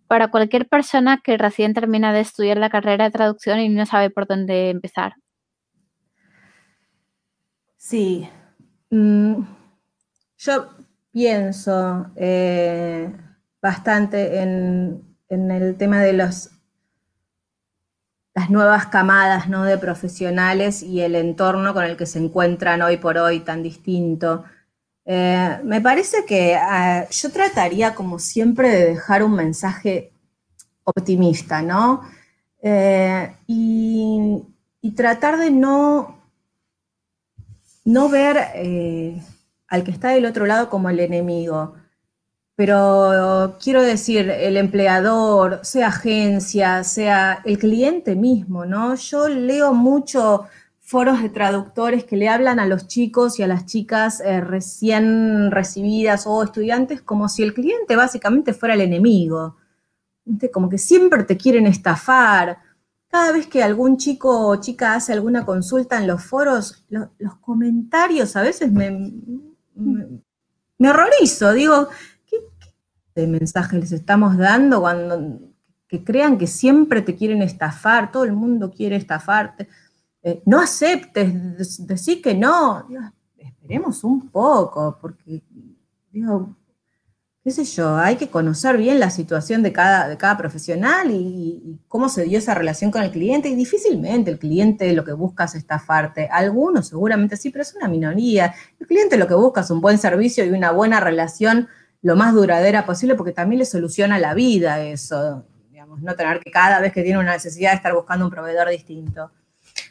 para cualquier persona que recién termina de estudiar la carrera de traducción y no sabe por dónde empezar. Sí, mm, yo pienso eh, bastante en, en el tema de los las nuevas camadas ¿no? de profesionales y el entorno con el que se encuentran hoy por hoy tan distinto. Eh, me parece que ah, yo trataría, como siempre, de dejar un mensaje optimista, ¿no? Eh, y, tratar de no, no ver eh, al que está del otro lado como el enemigo. Pero quiero decir, el empleador, sea agencia, sea el cliente mismo, ¿no? Yo leo mucho foros de traductores que le hablan a los chicos y a las chicas eh, recién recibidas o estudiantes como si el cliente básicamente fuera el enemigo. Como que siempre te quieren estafar. Cada vez que algún chico o chica hace alguna consulta en los foros, los comentarios a veces me, me horrorizo. Digo, de mensaje les estamos dando cuando que crean que siempre te quieren estafar, todo el mundo quiere estafarte. Eh, no aceptes, decir que no. esperemos un poco, porque, digo, qué sé yo, hay que conocer bien la situación de cada, de cada profesional y, cómo se dio esa relación con el cliente. Y difícilmente el cliente lo que busca es estafarte. Algunos seguramente sí, pero es una minoría. El cliente lo que busca es un buen servicio y una buena relación lo más duradera posible porque también le soluciona la vida eso. No tener que cada vez que tiene una necesidad estar buscando un proveedor distinto.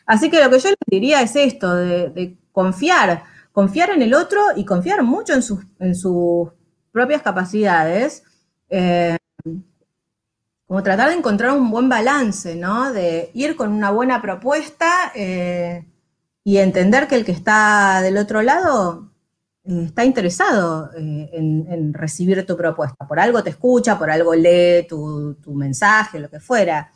Así que lo que yo les diría es esto, de, confiar, confiar en el otro y confiar mucho en sus, en sus propias capacidades, eh, como tratar de encontrar un buen balance, ¿no? De ir con una buena propuesta eh, y entender que el que está del otro lado está interesado en, recibir tu propuesta. Por algo te escucha, por algo lee tu, mensaje, lo que fuera.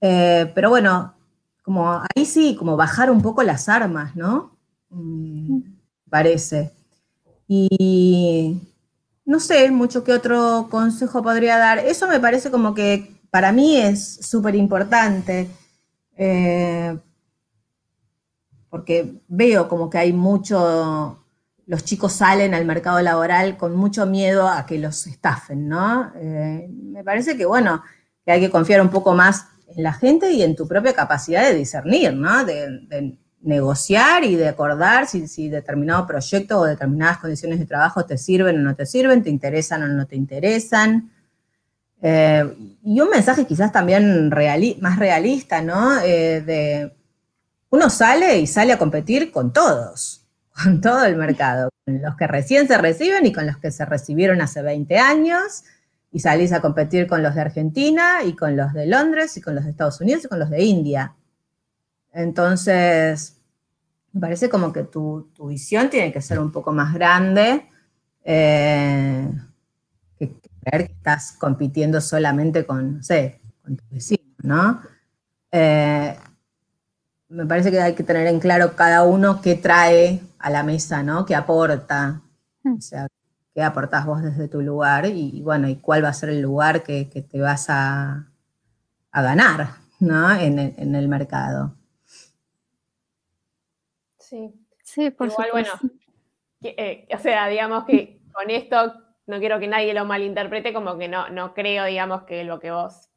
pero bueno, como ahí sí, como bajar un poco las armas, ¿no? Mm, parece. Y no sé mucho qué otro consejo podría dar. Eso me parece como que para mí es súper importante, eh, porque veo como que hay mucho, los chicos salen al mercado laboral con mucho miedo a que los estafen, ¿no? Eh, me parece que, bueno, que hay que confiar un poco más en la gente y en tu propia capacidad de discernir, ¿no? de negociar y de acordar si, determinado proyecto o determinadas condiciones de trabajo te sirven o no te sirven, te interesan o no te interesan. Eh, y un mensaje quizás también más realista, ¿no? Eh, de uno sale y sale a competir con todos, con todo el mercado, con los que recién se reciben y con los que se recibieron hace 20 años, y salís a competir con los de Argentina y con los de Londres y con los de Estados Unidos y con los de India. Entonces, me parece como que tu, visión tiene que ser un poco más grande eh, que creer que estás compitiendo solamente con, no sé, con tu vecino, ¿no? Eh, me parece que hay que tener en claro cada uno qué trae a la mesa, ¿no? Qué aporta. Hmm. O sea, qué aportas vos desde tu lugar y, bueno, y cuál va a ser el lugar que, te vas a, ganar, ¿no? en el mercado. Sí. Sí, por Igual, bueno, eh, o sea, digamos que con esto no quiero que nadie lo malinterprete, como que no, no creo, digamos, que lo que vos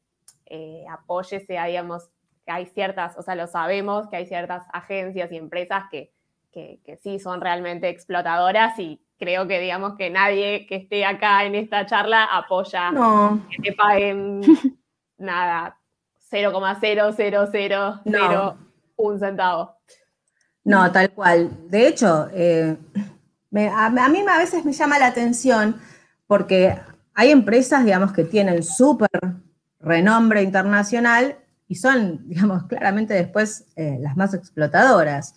eh, apoyes sea, digamos, que hay ciertas, o sea, lo sabemos, que hay ciertas agencias y empresas que, que, sí son realmente explotadoras y creo que, digamos, que nadie que esté acá en esta charla apoya que te paguen nada, 0,0000 un centavo. No, tal cual. De hecho, eh, a, mí a veces me llama la atención porque hay empresas, digamos, que tienen súper renombre internacional y son, digamos, claramente después eh, las más explotadoras.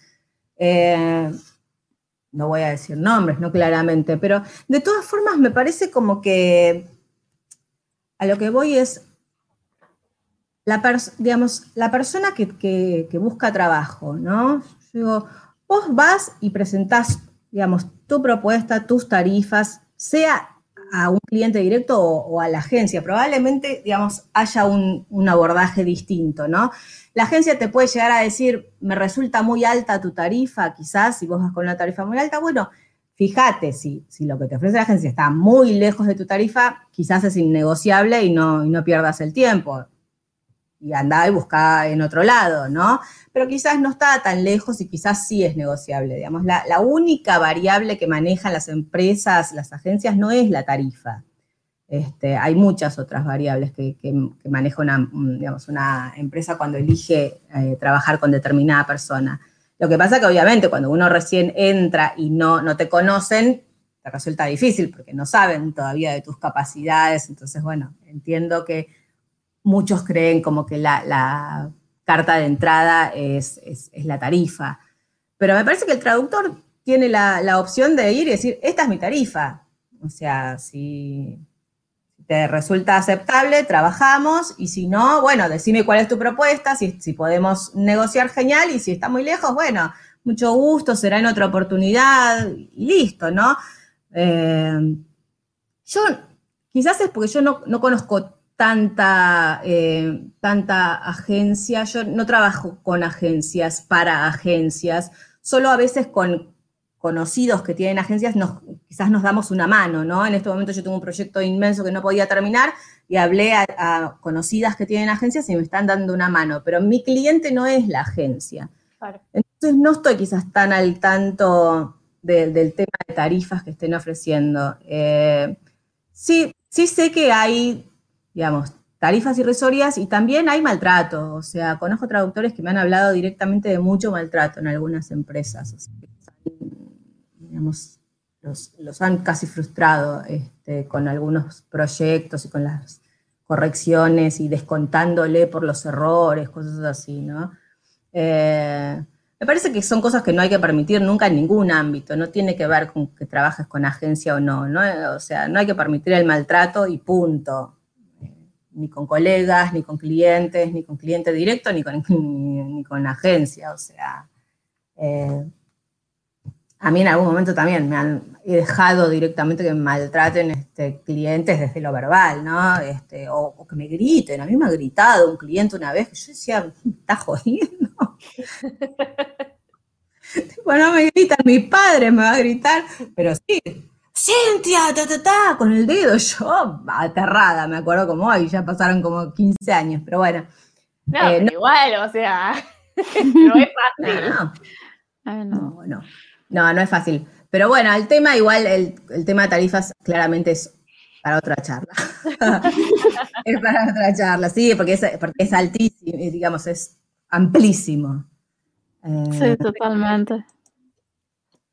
Eh, no voy a decir nombres, no claramente, pero de todas formas me parece como que a lo que voy es, la, digamos, la persona que, que busca trabajo, ¿no? vos vas y presentás, digamos, tu propuesta, tus tarifas, sea a un cliente directo o, a la agencia. Probablemente, digamos, haya un, abordaje distinto, ¿no? La agencia te puede llegar a decir, me resulta muy alta tu tarifa, quizás, si vos vas con una tarifa muy alta, bueno, fíjate, si, si lo que te ofrece la agencia está muy lejos de tu tarifa, quizás es innegociable y no, y no pierdas el tiempo y andaba y buscaba en otro lado, ¿no? Pero quizás no está tan lejos y quizás sí es negociable, digamos. La, única variable que manejan las empresas, las agencias, no es la tarifa. Este, hay muchas otras variables que, maneja una, digamos, una empresa cuando elige eh, trabajar con determinada persona. Lo que pasa que obviamente cuando uno recién entra y no, no te conocen, te resulta difícil porque no saben todavía de tus capacidades. Entonces, bueno, entiendo que muchos creen como que la, carta de entrada es, la tarifa. Pero me parece que el traductor tiene la, opción de ir y decir, esta es mi tarifa. O sea, si te resulta aceptable, trabajamos, y si no, bueno, decime cuál es tu propuesta, si, podemos negociar, genial, y si está muy lejos, bueno, mucho gusto, será en otra oportunidad, y listo, ¿no? Eh, yo, quizás es porque yo no, no conozco tanta, eh, tanta agencia, yo no trabajo con agencias, para agencias, solo a veces con conocidos que tienen agencias, nos, quizás nos damos una mano, ¿no? En este momento yo tengo un proyecto inmenso que no podía terminar y hablé a, conocidas que tienen agencias y me están dando una mano, pero mi cliente no es la agencia. Entonces no estoy quizás tan al tanto del tema de tarifas que estén ofreciendo. Eh, sí, sí sé que hay, digamos, tarifas irrisorias y también hay maltrato. O sea, conozco traductores que me han hablado directamente de mucho maltrato en algunas empresas. digamos, los, han casi frustrado este, con algunos proyectos y con las correcciones y descontándole por los errores, cosas así, ¿no? Eh, me parece que son cosas que no hay que permitir nunca en ningún ámbito, no tiene que ver con que trabajes con agencia o no, ¿no? O sea, no hay que permitir el maltrato y punto. Ni con colegas, ni con clientes, ni con cliente directo, ni con, ni, con agencia. O sea, eh, a mí en algún momento también me han dejado directamente que me maltraten este, clientes desde lo verbal, ¿no? Este, o, que me griten. A mí me ha gritado un cliente una vez que yo decía, ¿me está jodiendo? bueno, me gritan, mi padre me va a gritar, pero sí, Cintia, ta, ta, ta, con el dedo, yo aterrada, me acuerdo como hoy, ya pasaron como 15 años, pero bueno. No, eh, igual, o sea, no es fácil. No, no, no. No, no es fácil. Pero bueno, el tema igual, el, tema de tarifas claramente es para otra charla. es para otra charla, sí, porque es, porque es altísimo, digamos, es amplísimo. sí, eh, totalmente.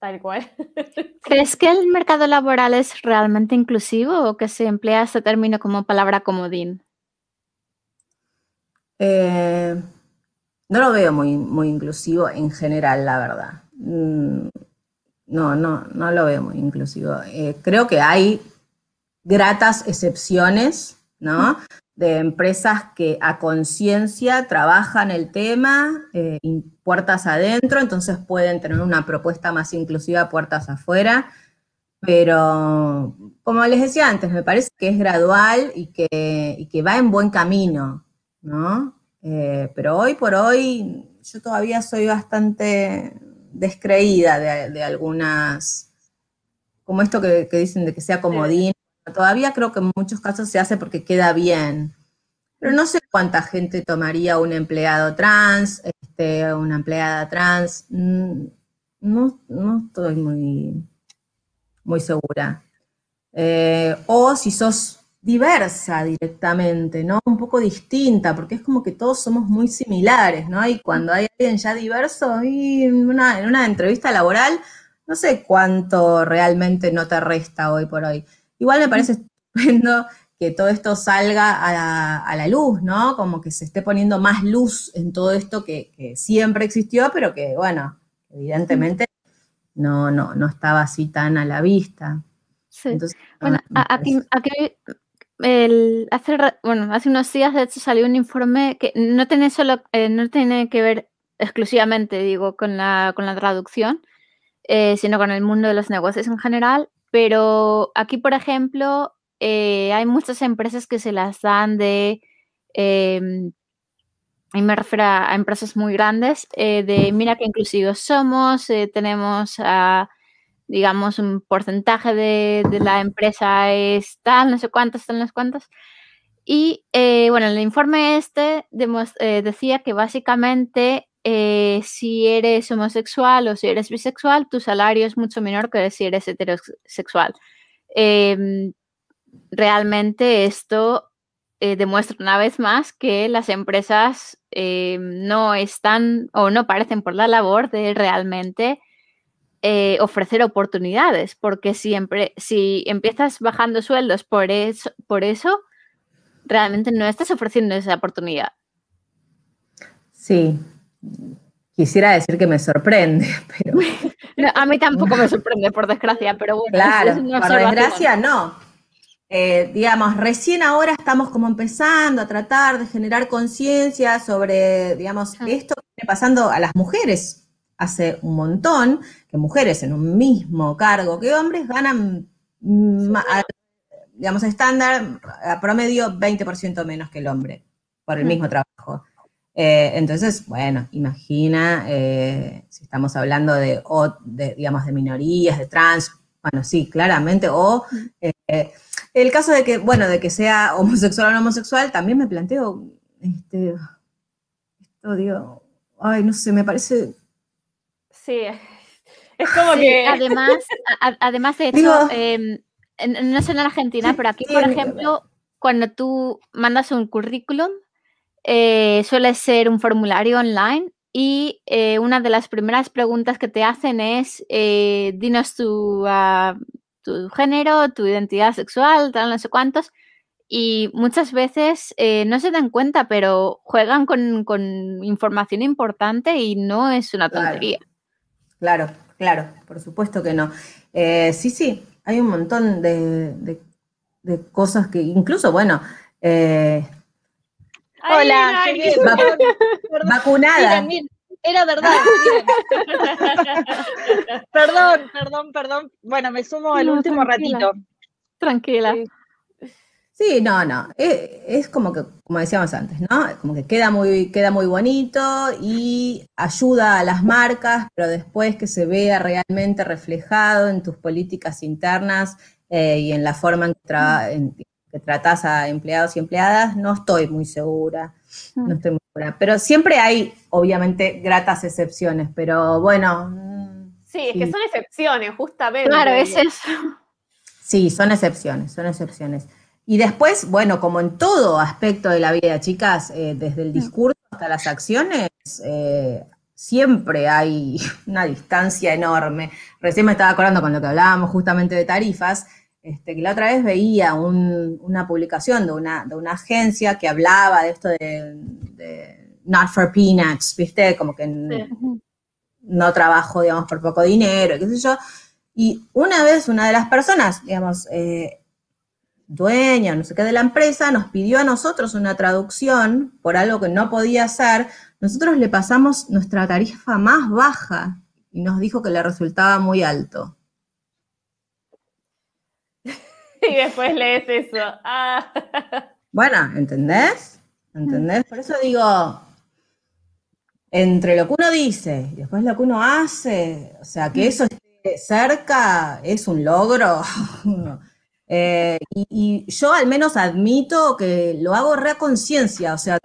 Tal cual. ¿Crees que el mercado laboral es realmente inclusivo o que se emplea este término como palabra comodín? Eh, no lo veo muy, muy inclusivo en general, la verdad. Mm, no, no, no lo veo muy inclusivo. Eh, creo que hay gratas excepciones, ¿no? De empresas que a conciencia trabajan el tema, eh, puertas adentro, entonces pueden tener una propuesta más inclusiva puertas afuera. Pero, como les decía antes, me parece que es gradual y que, que va en buen camino, ¿no? Eh, pero hoy por hoy yo todavía soy bastante descreída de, algunas, como esto que, dicen de que sea comodín. Todavía creo que en muchos casos se hace porque queda bien. Pero no sé cuánta gente tomaría un empleado trans, este, una empleada trans. Mm, no, no estoy muy, muy segura. Eh, o si sos diversa directamente, ¿no? Un poco distinta, porque es como que todos somos muy similares, ¿no? Y cuando hay alguien ya diverso, y en una, en una entrevista laboral, no sé cuánto realmente no te resta hoy por hoy. Igual me parece estupendo que todo esto salga a la, luz, ¿no? Como que se esté poniendo más luz en todo esto que, siempre existió, pero que, bueno, evidentemente no, no, no estaba así tan a la vista. Sí. bueno, aquí, aquí, hace, bueno, hace unos días, de hecho, salió un informe que no tiene, solo, eh, no tiene que ver exclusivamente, digo, con la, con la traducción, eh, sino con el mundo de los negocios en general. Pero aquí, por ejemplo, eh, hay muchas empresas que se las dan de, em, y me refiero a, empresas muy grandes, de mira qué inclusivos somos, tenemos a digamos, un porcentaje de, la empresa es tal, no sé cuántas, tal, no sé cuántas. Y eh, bueno, el informe este eh, decía que básicamente eh, si eres homosexual o si eres bisexual, tu salario es mucho menor que si eres heterosexual. Em, realmente esto demuestra una vez más que las empresas no están o no parecen por la labor de realmente eh, ofrecer oportunidades, porque siempre, si empiezas bajando sueldos por eso, por eso, realmente no estás ofreciendo esa oportunidad. Sí, quisiera decir que me sorprende, pero... a mí tampoco me sorprende, por desgracia, pero bueno. Claro, por desgracia no. Eh, digamos, recién ahora estamos como empezando a tratar de generar conciencia sobre, digamos, esto que viene pasando a las mujeres hace un montón que mujeres en un mismo cargo que hombres ganan digamos, estándar, a promedio 20% menos que el hombre por el Mm. mismo trabajo. Eh, entonces, bueno, imagina eh, si estamos hablando de, o de, digamos, de minorías, de trans, bueno, sí, claramente, o eh, el caso de que, bueno, de que sea homosexual o no homosexual, también me planteo, este, esto digo, ay, no sé, me parece, Sí. Es como Sí, que. además, a- además de hecho, em, no sé en Argentina, pero aquí, sí, por ejemplo, cuando tú mandas un currículum, eh, suele ser un formulario online y eh, una de las primeras preguntas que te hacen es, eh, dinos tu, ah, tu género, tu identidad sexual, tal, no sé cuántos. Y muchas veces eh, no se dan cuenta, pero juegan con, con información importante y no es una tontería. Claro, claro, por supuesto que no. Eh, sí, sí, hay un montón de, de- de cosas que incluso, bueno, eh, Hola, ay, perdón. vacunada. Miren, miren, era verdad. miren. Perdón, perdón, perdón. Bueno, me sumo No, último tranquila. ratito. Tranquila. Sí. Sí, no, no. eh, Es, como que, como decíamos antes, ¿no? Como que queda muy, queda muy bonito y ayuda a las marcas, pero después que se vea realmente reflejado en tus políticas internas eh, y en la forma en que, en que tratás a empleados y empleadas, no estoy muy segura. No estoy muy segura. Pero siempre hay, obviamente, gratas excepciones, pero bueno. mm, Sí, es que son excepciones, justamente. Claro, es eso. Sí, son excepciones, son excepciones. Y después, bueno, como en todo aspecto de la vida, chicas, eh, desde el discurso hasta las acciones, eh, siempre hay una distancia enorme. Recién me estaba acordando con lo que hablábamos justamente de tarifas, este, que la otra vez veía un- una publicación de una, de una agencia que hablaba de esto de, de not for peanuts, ¿viste? Como que no trabajo, digamos, por poco dinero, qué sé yo. Y una vez una de las personas, digamos, eh, dueña, no sé qué, de la empresa, nos pidió a nosotros una traducción por algo que no podía hacer. Nosotros le pasamos nuestra tarifa más baja y nos dijo que le resultaba muy alto. Y después lees eso. Ah. Bueno, ¿entendés? ¿Entendés? Por eso digo, entre lo que uno dice y después lo que uno hace, o sea, que eso esté cerca es un logro. Eh, y, y yo al menos admito que lo hago re a conciencia, o sea,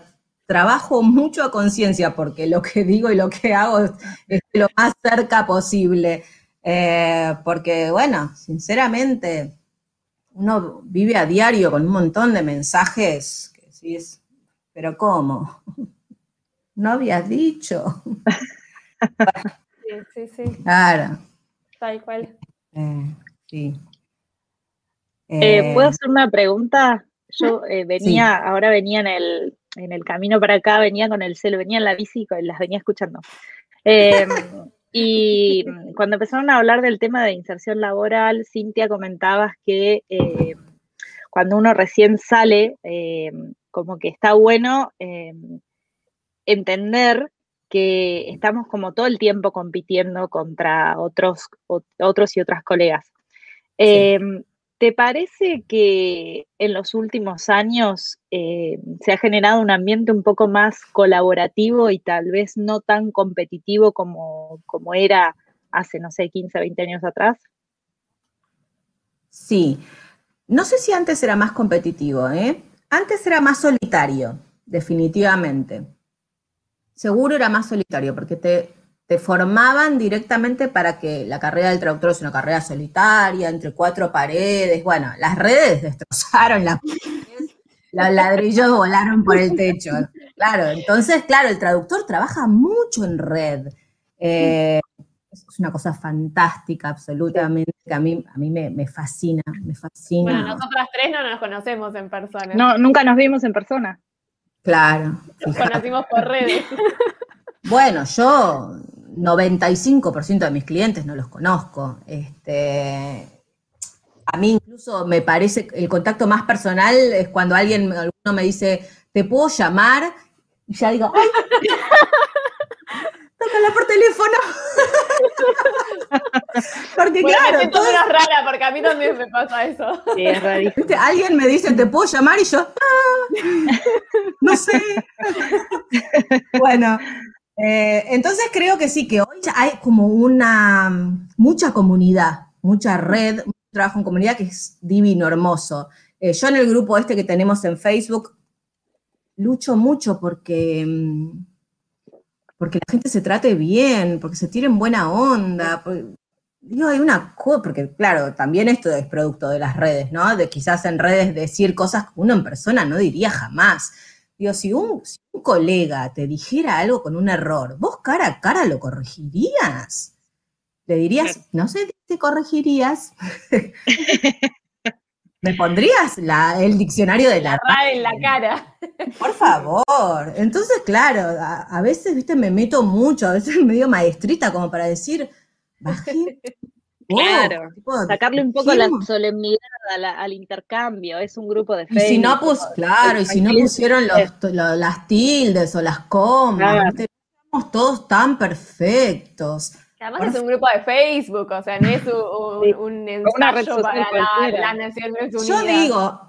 trabajo mucho a conciencia porque lo que digo y lo que hago es, es lo más cerca posible. Eh, porque, bueno, sinceramente, uno vive a diario con un montón de mensajes que decís, pero ¿cómo? No habías dicho. Sí, sí, sí, Claro. tal cual. eh, sí. Eh, Eh, ¿Puedo hacer una pregunta? Yo eh, venía, ahora venía en el, en el camino para acá, venía con el celo, venía en la bici y las venía escuchando. Y cuando empezaron a hablar del tema de inserción laboral, Cintia comentabas que eh, cuando uno recién sale, eh, como que está bueno eh, entender que estamos como todo el tiempo compitiendo contra otros, ot- otros y otras colegas. Eh, ¿Te parece que en los últimos años eh, se ha generado un ambiente un poco más colaborativo y tal vez no tan competitivo como, como era hace, no sé, 15, 20 años atrás? Sí. No sé si antes era más competitivo, ¿eh? Antes era más solitario, definitivamente. Seguro era más solitario, porque te, te formaban directamente para que la carrera del traductor es una carrera solitaria, entre cuatro paredes. Bueno, las redes destrozaron las paredes, los ladrillos volaron por el techo. Claro, entonces, claro, el traductor trabaja mucho en red. Eh, es una cosa fantástica, absolutamente, que a mí, a mí me, me fascina, me fascina. Bueno, nosotras tres no nos conocemos en persona. No, nunca nos vimos en persona. Claro. Nos fíjate. conocimos por redes. Bueno, yo 95% de mis clientes no los conozco. Este, a mí incluso me parece que el contacto más personal es cuando alguien, alguno me dice, ¿te puedo llamar? Y ya digo, ¡ay! hablar por teléfono. porque Bueno, me claro, siento todo- rara porque a mí también me pasa eso. Sí, es rarísimo. ¿viste? alguien me dice, ¿te puedo llamar? Y yo, "Ah, no sé. bueno, eh, entonces creo que sí, que hoy hay como una, mucha comunidad, mucha red, mucho trabajo en comunidad que es divino, hermoso. Eh, yo en el grupo este que tenemos en Facebook lucho mucho porque, mm, porque la gente se trate bien, porque se tiren buena onda. porque- digo, hay una cosa, porque claro, también esto es producto de las redes, ¿no? De quizás en redes decir cosas que uno en persona no diría jamás. Digo, si un, si un colega te dijera algo con un error, ¿vos cara a cara lo corregirías? Le dirías, no sé, te corregirías. ¿Me pondrías la- el diccionario de la en la cara. por favor. Entonces, claro, a, a veces, viste, me meto mucho, a veces medio maestrita como para decir, bajé. Claro, tipo, Sacarle un poco la bajemos. solemnidad a la- al intercambio. Es un grupo de Y Facebook. si no pus, claro, y si no pusieron los- lo- las tildes o las comas, Claro. ¿viste? somos todos tan perfectos. Además Por es un grupo de Facebook, o sea, no es un, Sí. un Una red ensayo social para la, las Naciones Unidas. Yo digo,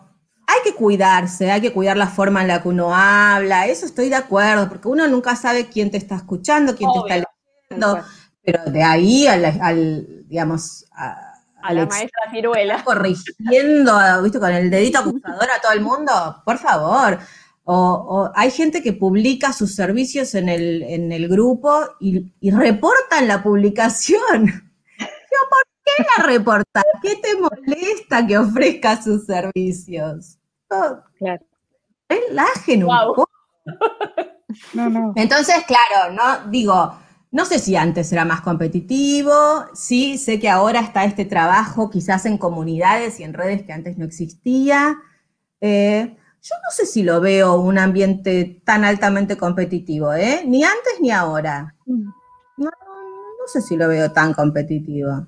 hay que cuidarse, hay que cuidar la forma en la que uno habla, eso estoy de acuerdo, porque uno nunca sabe quién te está escuchando, quién te está leyendo, pero de ahí al, al, digamos, a- la ex- maestra ciruela. corrigiendo, ¿viste? Con el dedito acusador a todo el mundo, por favor. O, o hay gente que publica sus servicios en el, en el grupo y, y reportan la publicación. Digo, ¿por qué la reportas? ¿Qué te molesta que ofrezca sus servicios? No, Claro. relajen un poco. No, no. Entonces, claro, no digo, no sé si antes era más competitivo, sí, sé que ahora está este trabajo quizás en comunidades y en redes que antes no existía. Eh, yo no sé si lo veo un ambiente tan altamente competitivo, ¿eh? Ni antes ni ahora. No, no sé si lo veo tan competitivo.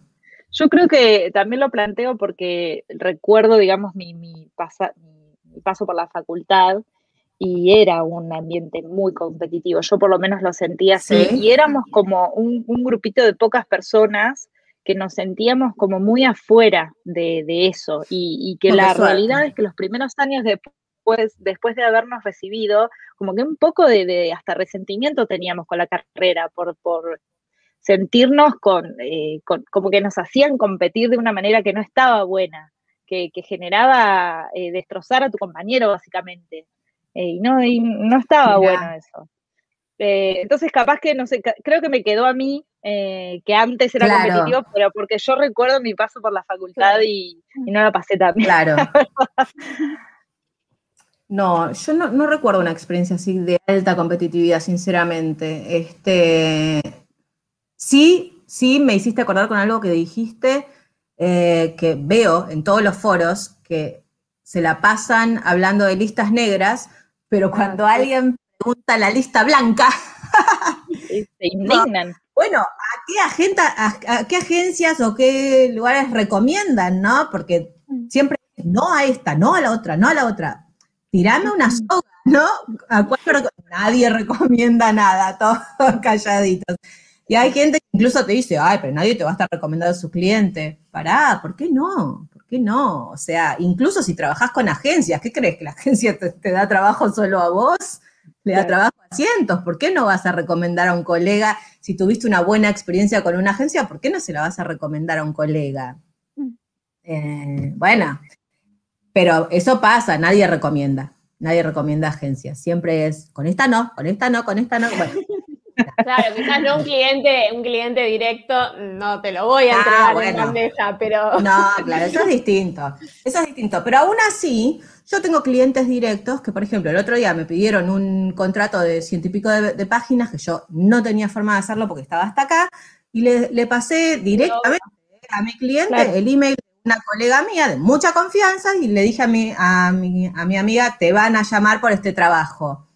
Yo creo que también lo planteo porque recuerdo, digamos, mi, mi, pasa- mi- mi paso por la facultad y era un ambiente muy competitivo. Yo por lo menos lo sentía así. Sí. Y éramos como un, un grupito de pocas personas que nos sentíamos como muy afuera de, de eso. Y, y que la suerte. realidad es que los primeros años después, después de habernos recibido, como que un poco de, de hasta resentimiento teníamos con la carrera por, por sentirnos con, eh, con- como que nos hacían competir de una manera que no estaba buena, que, que generaba eh, destrozar a tu compañero básicamente. Y, no, y no estaba Mirá. bueno eso. Eh, entonces capaz que, no sé, creo que me quedó a mí eh, que antes era Claro. competitivo, pero porque yo recuerdo mi paso por la facultad Claro. y, y no la pasé tan bien. Claro. No, yo no, no recuerdo una experiencia así de alta competitividad, sinceramente. Este, sí, sí, me hiciste acordar con algo que dijiste, eh, que veo en todos los foros que se la pasan hablando de listas negras, pero cuando sí. alguien pregunta la lista blanca, Se indignan. bueno, ¿a qué, agenta, a, a qué agencias o qué lugares recomiendan, no? Porque siempre no a esta, no a la otra, no a la otra. Tirame una soga, ¿no? ¿A cuál Nadie recomienda nada, todos calladitos. Y hay gente que incluso te dice, ay, pero nadie te va a estar recomendando a su cliente. Pará, ¿por qué no? ¿Por qué no? O sea, incluso si trabajas con agencias, ¿qué crees? ¿Que la agencia te, te da trabajo solo a vos? Le da Claro. trabajo a cientos. ¿Por qué no vas a recomendar a un colega? Si tuviste una buena experiencia con una agencia, ¿por qué no se la vas a recomendar a un colega? Mm. Eh, bueno, pero eso pasa, nadie recomienda. Nadie recomienda agencias. Siempre es, con esta no, con esta no, con esta no. Bueno, Claro, quizás no un cliente, un cliente directo, no te lo voy a Ah, entregar en bueno. bandeja, pero No, claro, eso es distinto. Eso es distinto. Pero aún así, yo tengo clientes directos que, por ejemplo, el otro día me pidieron un contrato de ciento y pico de, de páginas que yo no tenía forma de hacerlo porque estaba hasta acá y le, le pasé directamente a mi cliente Claro. el email de una colega mía de mucha confianza y le dije a mi, a mi, a mi amiga, te van a llamar por este trabajo.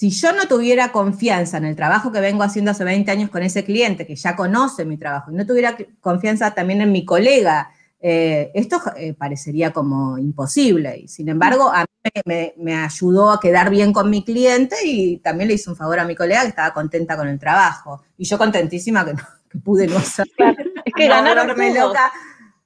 Si yo no tuviera confianza en el trabajo que vengo haciendo hace 20 años con ese cliente, que ya conoce mi trabajo, y no tuviera confianza también en mi colega, eh, esto eh, parecería como imposible. Y sin embargo, a mí me, ayudó a quedar bien con mi cliente y también le hice un favor a mi colega que estaba contenta con el trabajo. Y yo contentísima que, pude no hacer. Es que ganaron loca.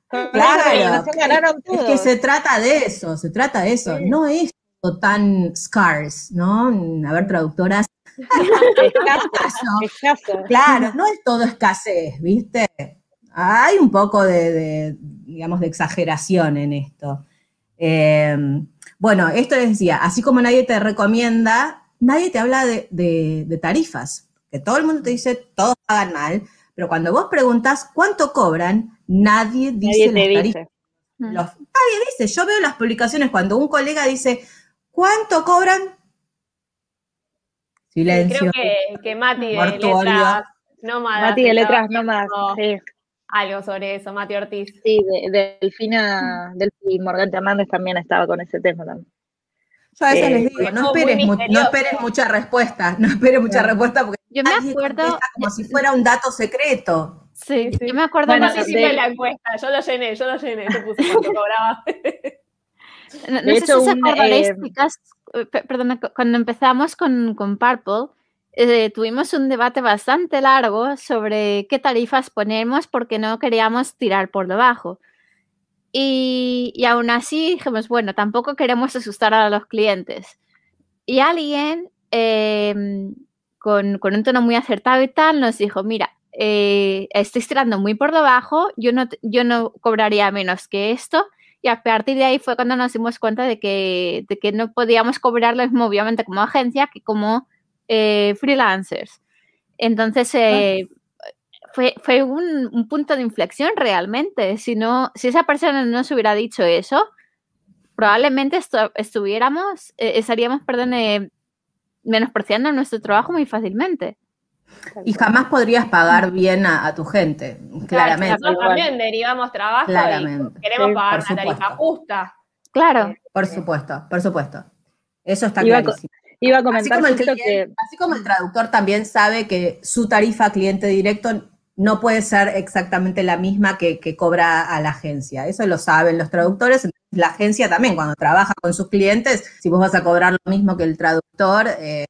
Claro, es que se trata de eso, se trata de eso. No es tan scarce, ¿no? A ver, traductoras. Claro, no es todo escasez, ¿viste? hay un poco de, digamos, de exageración en esto. Eh, bueno, esto les decía, así como nadie te recomienda, nadie te habla de, tarifas, que todo el mundo te dice, todos pagan mal, pero cuando vos preguntas cuánto cobran, nadie dice las tarifas. Nadie dice, yo veo las publicaciones cuando un colega dice, ¿cuánto cobran? Silencio. Creo que, Mati de letras no más. Mati de letras no más. Sí algo sobre eso, Mati Ortiz. Sí, de, Delfina, Delfina Morgante Hernández también estaba con ese tema también. Yo a veces les digo, no esperes, no esperes mucha respuesta, no esperes mucha respuesta porque yo me acuerdo como si fuera un dato secreto. Sí, sí. Yo me acuerdo bueno, no de... la encuesta, yo lo llené, yo lo llené, yo puse cuánto cobraba. No, no sé si se acordaréis, eh, chicas, eh, perdón, cuando empezamos con, con Purple, eh, tuvimos un debate bastante largo sobre qué tarifas ponemos porque no queríamos tirar por debajo. Y, y aún así dijimos, bueno, tampoco queremos asustar a los clientes. Y alguien em, con, con, un tono muy acertado y tal nos dijo, mira, eh, estoy tirando muy por debajo, yo no, yo no cobraría menos que esto. Y a partir de ahí fue cuando nos dimos cuenta de que, de que no podíamos cobrar lo mismo, obviamente, como agencia que como eh, freelancers. Entonces, eh, fue, fue un, punto de inflexión realmente. Si, no, si esa persona no se hubiera dicho eso, probablemente estuviéramos, eh, estaríamos, perdón, menospreciando nuestro trabajo muy fácilmente. Y jamás podrías pagar bien a, tu gente, claramente. Nosotros también derivamos trabajo claramente. queremos pagar una tarifa justa. Claro. Por supuesto, por supuesto. Eso está clarísimo. Iba a comentar así como, que... así como el traductor también sabe que su tarifa cliente directo no puede ser exactamente la misma que, cobra a la agencia. Eso lo saben los traductores. La agencia también, cuando trabaja con sus clientes, si vos vas a cobrar lo mismo que el traductor, eh,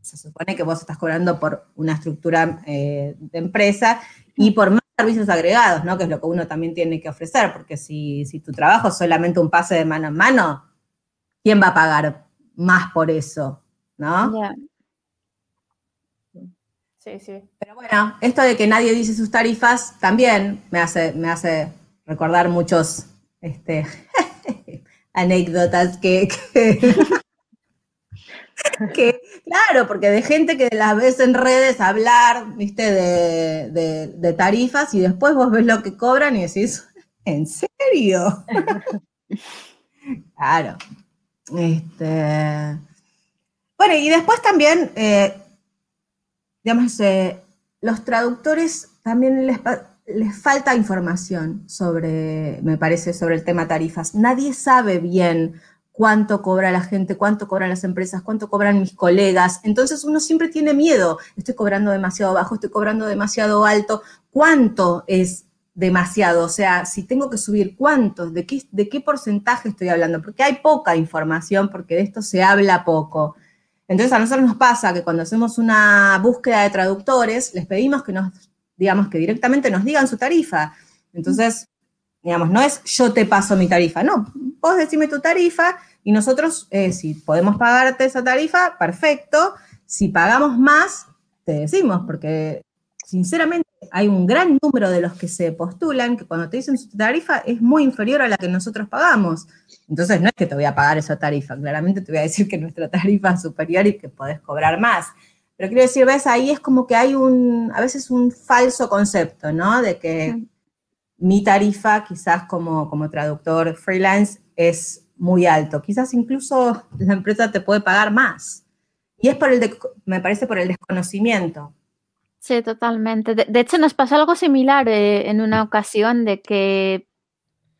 se supone que vos estás cobrando por una estructura eh, de empresa y por más servicios agregados, ¿no? Que es lo que uno también tiene que ofrecer, porque si, si tu trabajo es solamente un pase de mano en mano, ¿quién va a pagar más por eso, ¿no? Sí, sí. Pero bueno, esto de que nadie dice sus tarifas también me hace, me hace recordar muchos este, anécdotas que, que, claro, porque de gente que las ves en redes hablar, viste, de, de tarifas y después vos ves lo que cobran y decís, ¿en serio? claro. Este, bueno, y después también, eh, digamos, eh, los traductores también les, les, falta información sobre, me parece, sobre el tema tarifas. Nadie sabe bien cuánto cobra la gente, cuánto cobran las empresas, cuánto cobran mis colegas. Entonces uno siempre tiene miedo. Estoy cobrando demasiado bajo, estoy cobrando demasiado alto. ¿Cuánto es demasiado. O sea, si tengo que subir cuántos, de qué, de qué porcentaje estoy hablando, porque hay poca información, porque de esto se habla poco. Entonces a nosotros nos pasa que cuando hacemos una búsqueda de traductores, les pedimos que nos, digamos, que directamente nos digan su tarifa. Entonces, digamos, no es yo te paso mi tarifa, no, vos decime tu tarifa y nosotros, eh, si podemos pagarte esa tarifa, perfecto. Si pagamos más, te decimos, porque sinceramente hay un gran número de los que se postulan que cuando te dicen su tarifa es muy inferior a la que nosotros pagamos. Entonces no es que te voy a pagar esa tarifa, claramente te voy a decir que nuestra tarifa es superior y que podés cobrar más. Pero quiero decir, ves, ahí es como que hay un, a veces un falso concepto, ¿no? De que mi tarifa, quizás como, como traductor freelance, es muy alto. Quizás incluso la empresa te puede pagar más. Y es por el, me parece, por el desconocimiento. Sí, totalmente. De, hecho, nos pasó algo similar eh, en una ocasión de que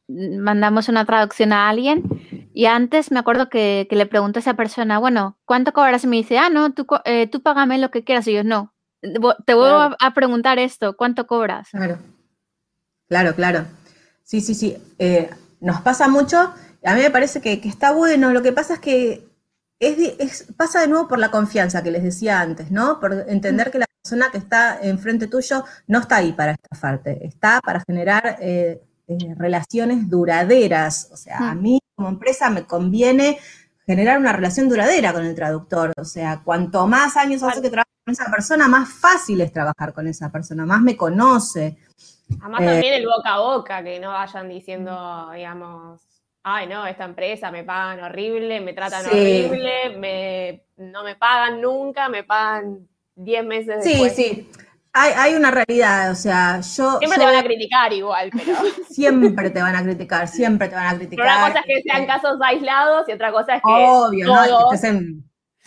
mandamos una traducción a alguien y antes me acuerdo que, le pregunté a esa persona, bueno, ¿cuánto cobras? Y me dice, ah, no, tú, eh, tú págame lo que quieras. Y yo, no, te vuelvo a, preguntar esto, ¿cuánto cobras? Claro, claro, claro. Sí, sí, sí. Eh, nos pasa mucho. A mí me parece que, está bueno. Lo que pasa es que es, pasa de nuevo por la confianza que les decía antes, ¿no? Por entender que la persona que está enfrente tuyo no está ahí para estafarte, está para generar eh, eh, relaciones duraderas. O sea, a mí como empresa me conviene generar una relación duradera con el traductor. O sea, cuanto más años hace que trabajo esa persona, más fácil es trabajar con esa persona, más me conoce. Además eh, también el boca a boca, que no vayan diciendo, digamos, ay no, esta empresa me pagan horrible, me tratan horrible, no me pagan nunca, me pagan 10 meses después. Sí, sí. Hay, una realidad, o sea, yo... Siempre te van a criticar igual, pero... Siempre te van a criticar, siempre te van a criticar. una cosa es que sean casos aislados y otra cosa es que... Obvio, ¿no?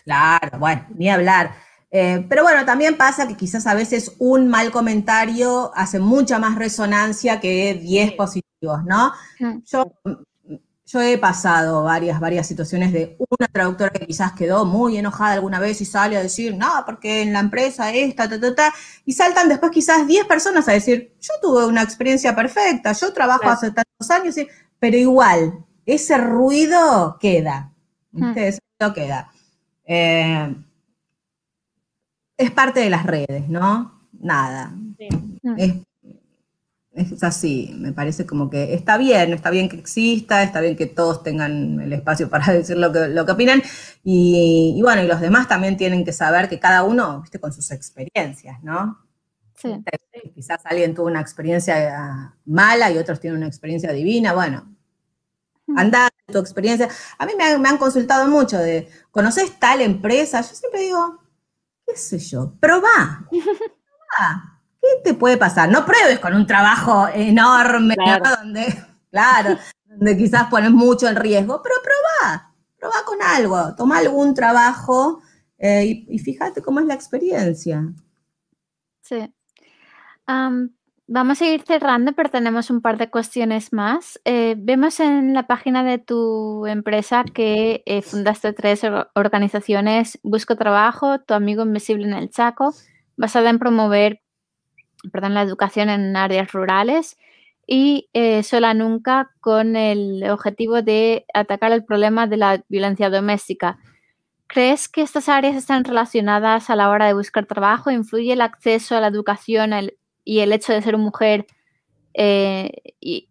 Claro, bueno, ni hablar. Eh, pero bueno, también pasa que quizás a veces un mal comentario hace mucha más resonancia que 10 positivos, ¿no? Yo, yo he pasado varias, varias situaciones de una traductora que quizás quedó muy enojada alguna vez y sale a decir, no, porque en la empresa esta, ta, ta, ta, y saltan después quizás 10 personas a decir, yo tuve una experiencia perfecta, yo trabajo hace tantos años, pero igual, ese ruido queda, Ese ruido queda. Eh, es parte de las redes, ¿no? Nada. Es, así, me parece como que está bien, está bien que exista, está bien que todos tengan el espacio para decir lo que, lo que opinan, y, bueno, y los demás también tienen que saber que cada uno, viste, con sus experiencias, ¿no? Sí. Quizás alguien tuvo una experiencia mala y otros tienen una experiencia divina, bueno, anda tu experiencia. A mí me me han consultado mucho de, ¿conoces tal empresa? Yo siempre digo, qué sé yo, probá. ¿Qué te puede pasar? No pruebes con un trabajo enorme, donde, claro, donde quizás pones mucho en riesgo, pero probá, probá con algo, toma algún trabajo eh, y, fíjate cómo es la experiencia. Sí. Vamos a ir cerrando, pero tenemos un par de cuestiones más. Eh, vemos en la página de tu empresa que eh, fundaste tres organizaciones, Busco Trabajo, Tu Amigo Invisible en el Chaco, basada en promover perdón, la educación en áreas rurales y eh, Sola Nunca con el objetivo de atacar el problema de la violencia doméstica. ¿Crees que estas áreas están relacionadas a la hora de buscar trabajo? ¿Influye el acceso a la educación, el, y el hecho de ser mujer eh, y,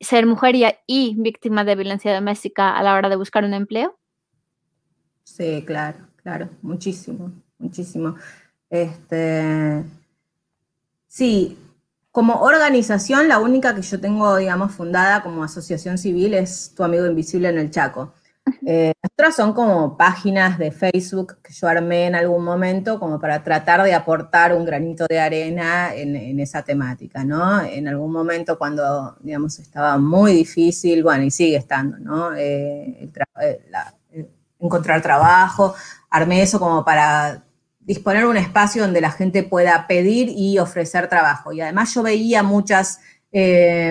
ser mujer y, víctima de violencia doméstica a la hora de buscar un empleo? Sí, claro, claro, muchísimo, muchísimo. Este, sí, como organización, la única que yo tengo, digamos, fundada como asociación civil es Tu Amigo Invisible en el Chaco. Eh, otras son como páginas de Facebook que yo armé en algún momento como para tratar de aportar un granito de arena en, esa temática, ¿no? En algún momento cuando, digamos, estaba muy difícil, bueno, y sigue estando, ¿no? Eh, eh, encontrar trabajo, armé eso como para disponer un espacio donde la gente pueda pedir y ofrecer trabajo. Y además yo veía muchas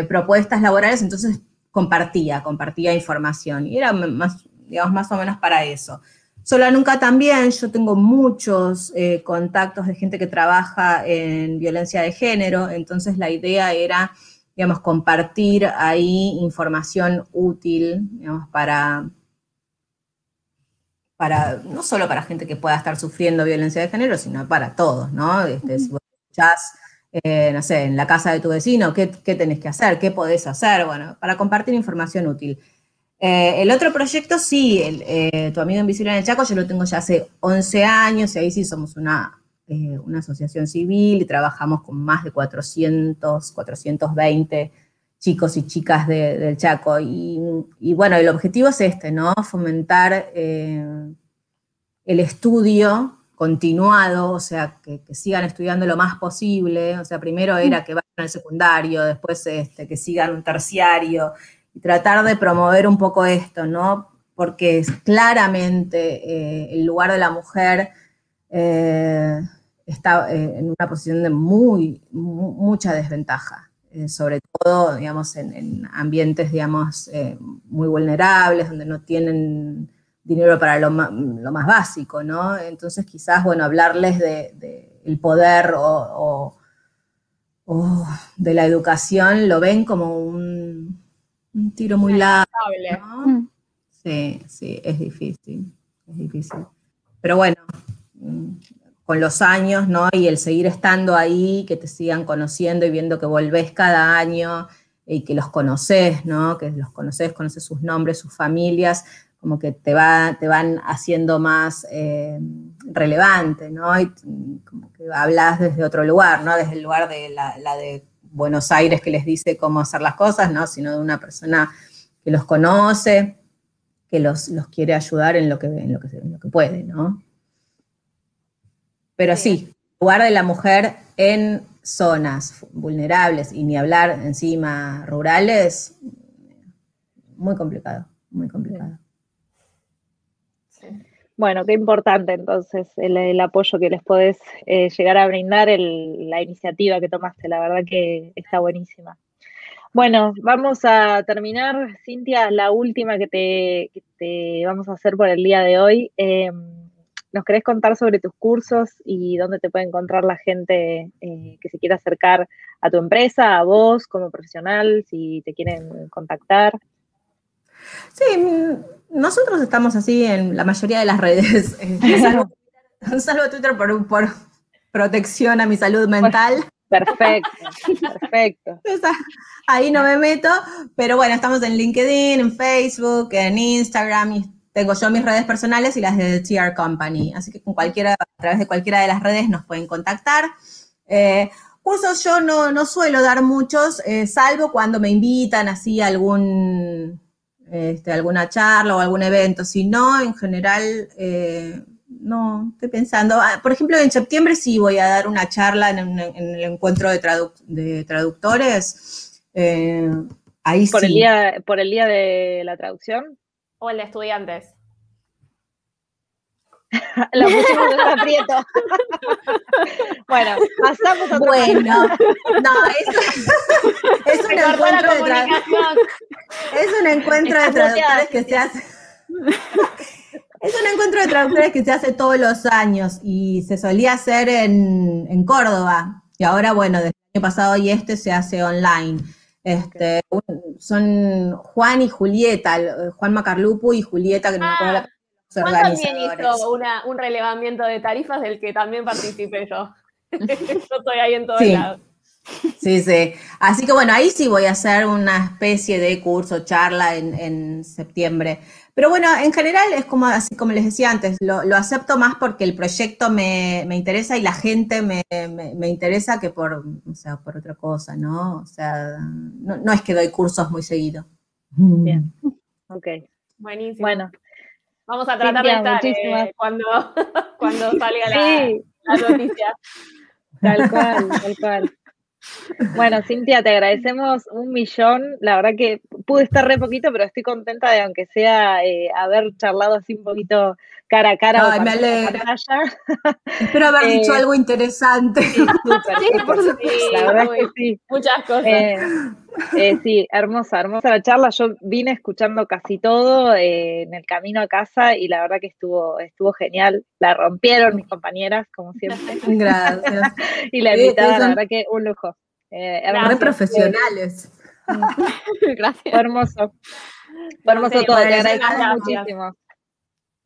propuestas laborales, entonces compartía, compartía información. Y era más, digamos, más o menos para eso. Sola Nunca también, yo tengo muchos eh, contactos de gente que trabaja en violencia de género, entonces la idea era, digamos, compartir ahí información útil, digamos, para, para, no solo para gente que pueda estar sufriendo violencia de género, sino para todos, ¿no? Este, si vos eh, no sé, en la casa de tu vecino, ¿qué, tenés que hacer? ¿Qué podés hacer? Bueno, para compartir información útil. Eh, el otro proyecto, sí, eh, Tu Amigo Invisible en el Chaco, yo lo tengo ya hace 11 años y ahí sí somos una, una asociación civil y trabajamos con más de 400, 420 chicos y chicas del Chaco. Y, y, bueno, el objetivo es este, ¿no? Fomentar el estudio continuado, o sea, que, sigan estudiando lo más posible, o sea, primero era que vayan al secundario, después este, que sigan un terciario, y tratar de promover un poco esto, ¿no? Porque es claramente eh, el lugar de la mujer eh, está eh, en una posición de muy, mucha desventaja, sobre todo, digamos, en, en ambientes, digamos, muy vulnerables, donde no tienen dinero para lo más, lo más básico, ¿no? Entonces quizás, bueno, hablarles de, el poder o, oh, de la educación lo ven como un, tiro muy largo. Mm. Sí, sí, es difícil, es difícil. Pero bueno, mm, con los años, ¿no? Y el seguir estando ahí, que te sigan conociendo y viendo que volvés cada año y que los conoces, ¿no? Que los conoces, conoces sus nombres, sus familias, como que te, va, te van haciendo más eh, relevante, ¿no? Y como que hablas desde otro lugar, ¿no? Desde el lugar de la, de Buenos Aires que les dice cómo hacer las cosas, ¿no? Sino de una persona que los conoce, que los, quiere ayudar en lo que, en lo que, en lo que puede, ¿no? Pero sí, el lugar de la mujer en zonas vulnerables y ni hablar encima rurales, muy complicado, muy complicado. Bueno, qué importante entonces el, apoyo que les podés eh, llegar a brindar, la iniciativa que tomaste, la verdad que está buenísima. Bueno, vamos a terminar, Cintia, la última que te, vamos a hacer por el día de hoy. Em, ¿Nos querés contar sobre tus cursos y dónde te puede encontrar la gente eh, que se quiera acercar a tu empresa, a vos como profesional, si te quieren contactar? Sí, nosotros estamos así en la mayoría de las redes. Un salvo, Twitter por, por protección a mi salud mental. Perfecto, perfecto. Ahí no me meto, pero bueno, estamos en LinkedIn, en Facebook, en Instagram, y tengo yo mis redes personales y las de TR Company. Así que con cualquiera, a través de cualquiera de las redes nos pueden contactar. Eh, cursos yo no, suelo dar muchos, eh, salvo cuando me invitan así a algún este, alguna charla o algún evento. Si no, en general, eh, no, estoy pensando. Ah, por ejemplo, en septiembre sí voy a dar una charla en, el encuentro de, de traductores. Eh, ahí ¿Por El día, ¿Por el día de la traducción? O el de estudiantes. La pusimos en aprieto. bueno, pasamos a Bueno, no, es, es un encuentro de es un encuentro de traductores que se hace. Es un encuentro de traductores que se hace todos los años y se solía hacer en, en Córdoba. Y ahora, bueno, desde el año pasado y este se hace online. Este, son Juan y Julieta, Juan Macarlupu y Julieta, que no me acuerdo la Juan también hizo un relevamiento de tarifas del que también participé yo. yo estoy ahí en todos lados. Sí, sí. Así que bueno, ahí sí voy a hacer una especie de curso, charla en, septiembre. Pero bueno, en general es como así como les decía antes, lo, acepto más porque el proyecto me, interesa y la gente me, interesa que por, o sea, por otra cosa, ¿no? O sea, no, no es que doy cursos muy seguido. Bien. Ok. Buenísimo. Bueno, Vamos a tratar de estar eh, cuando, cuando salga la, noticia. Tal cual, tal cual. Bueno, Cintia, te agradecemos un millón. La verdad que pude estar re poquito, pero estoy contenta de, aunque sea, eh, haber charlado así un poquito cara a cara. Ay, me alegra. Espero haber dicho eh, algo interesante. Sí, la verdad que sí. Muchas cosas. Eh, sí, hermosa, hermosa la charla. Yo vine escuchando casi todo en el camino a casa y la verdad que estuvo, estuvo genial. La rompieron mis compañeras, como siempre. Gracias. y la invitada, la verdad que un lujo. Eh, profesionales. Gracias. Fue hermoso. Fue hermoso todo, te agradezco muchísimo.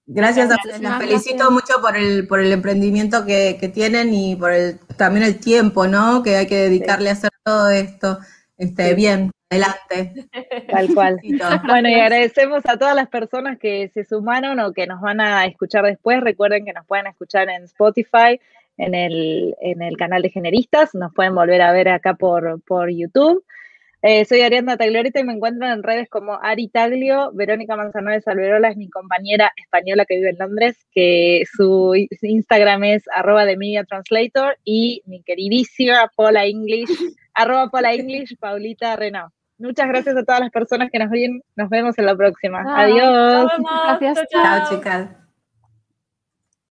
Gracias, a ustedes, les felicito mucho por el, por el emprendimiento que, tienen y por el, también el tiempo, ¿no? Que hay que dedicarle a hacer todo esto. Este, Bien, adelante. Tal cual. bueno, y agradecemos a todas las personas que se sumaron o que nos van a escuchar después. Recuerden que nos pueden escuchar en Spotify, en el, en el canal de Generistas, nos pueden volver a ver acá por, por YouTube. Eh, soy Arianda Tagliorita y me encuentran en redes como Ari Taglio. Verónica Manzanoves Salverola es mi compañera española que vive en Londres, que su Instagram es arroba de Media Translator y mi queridísima Paula English, arroba Paula English, Paulita Renau. Muchas gracias a todas las personas que nos ven. Nos vemos en la próxima. Adiós. Gracias. Chao, chicas.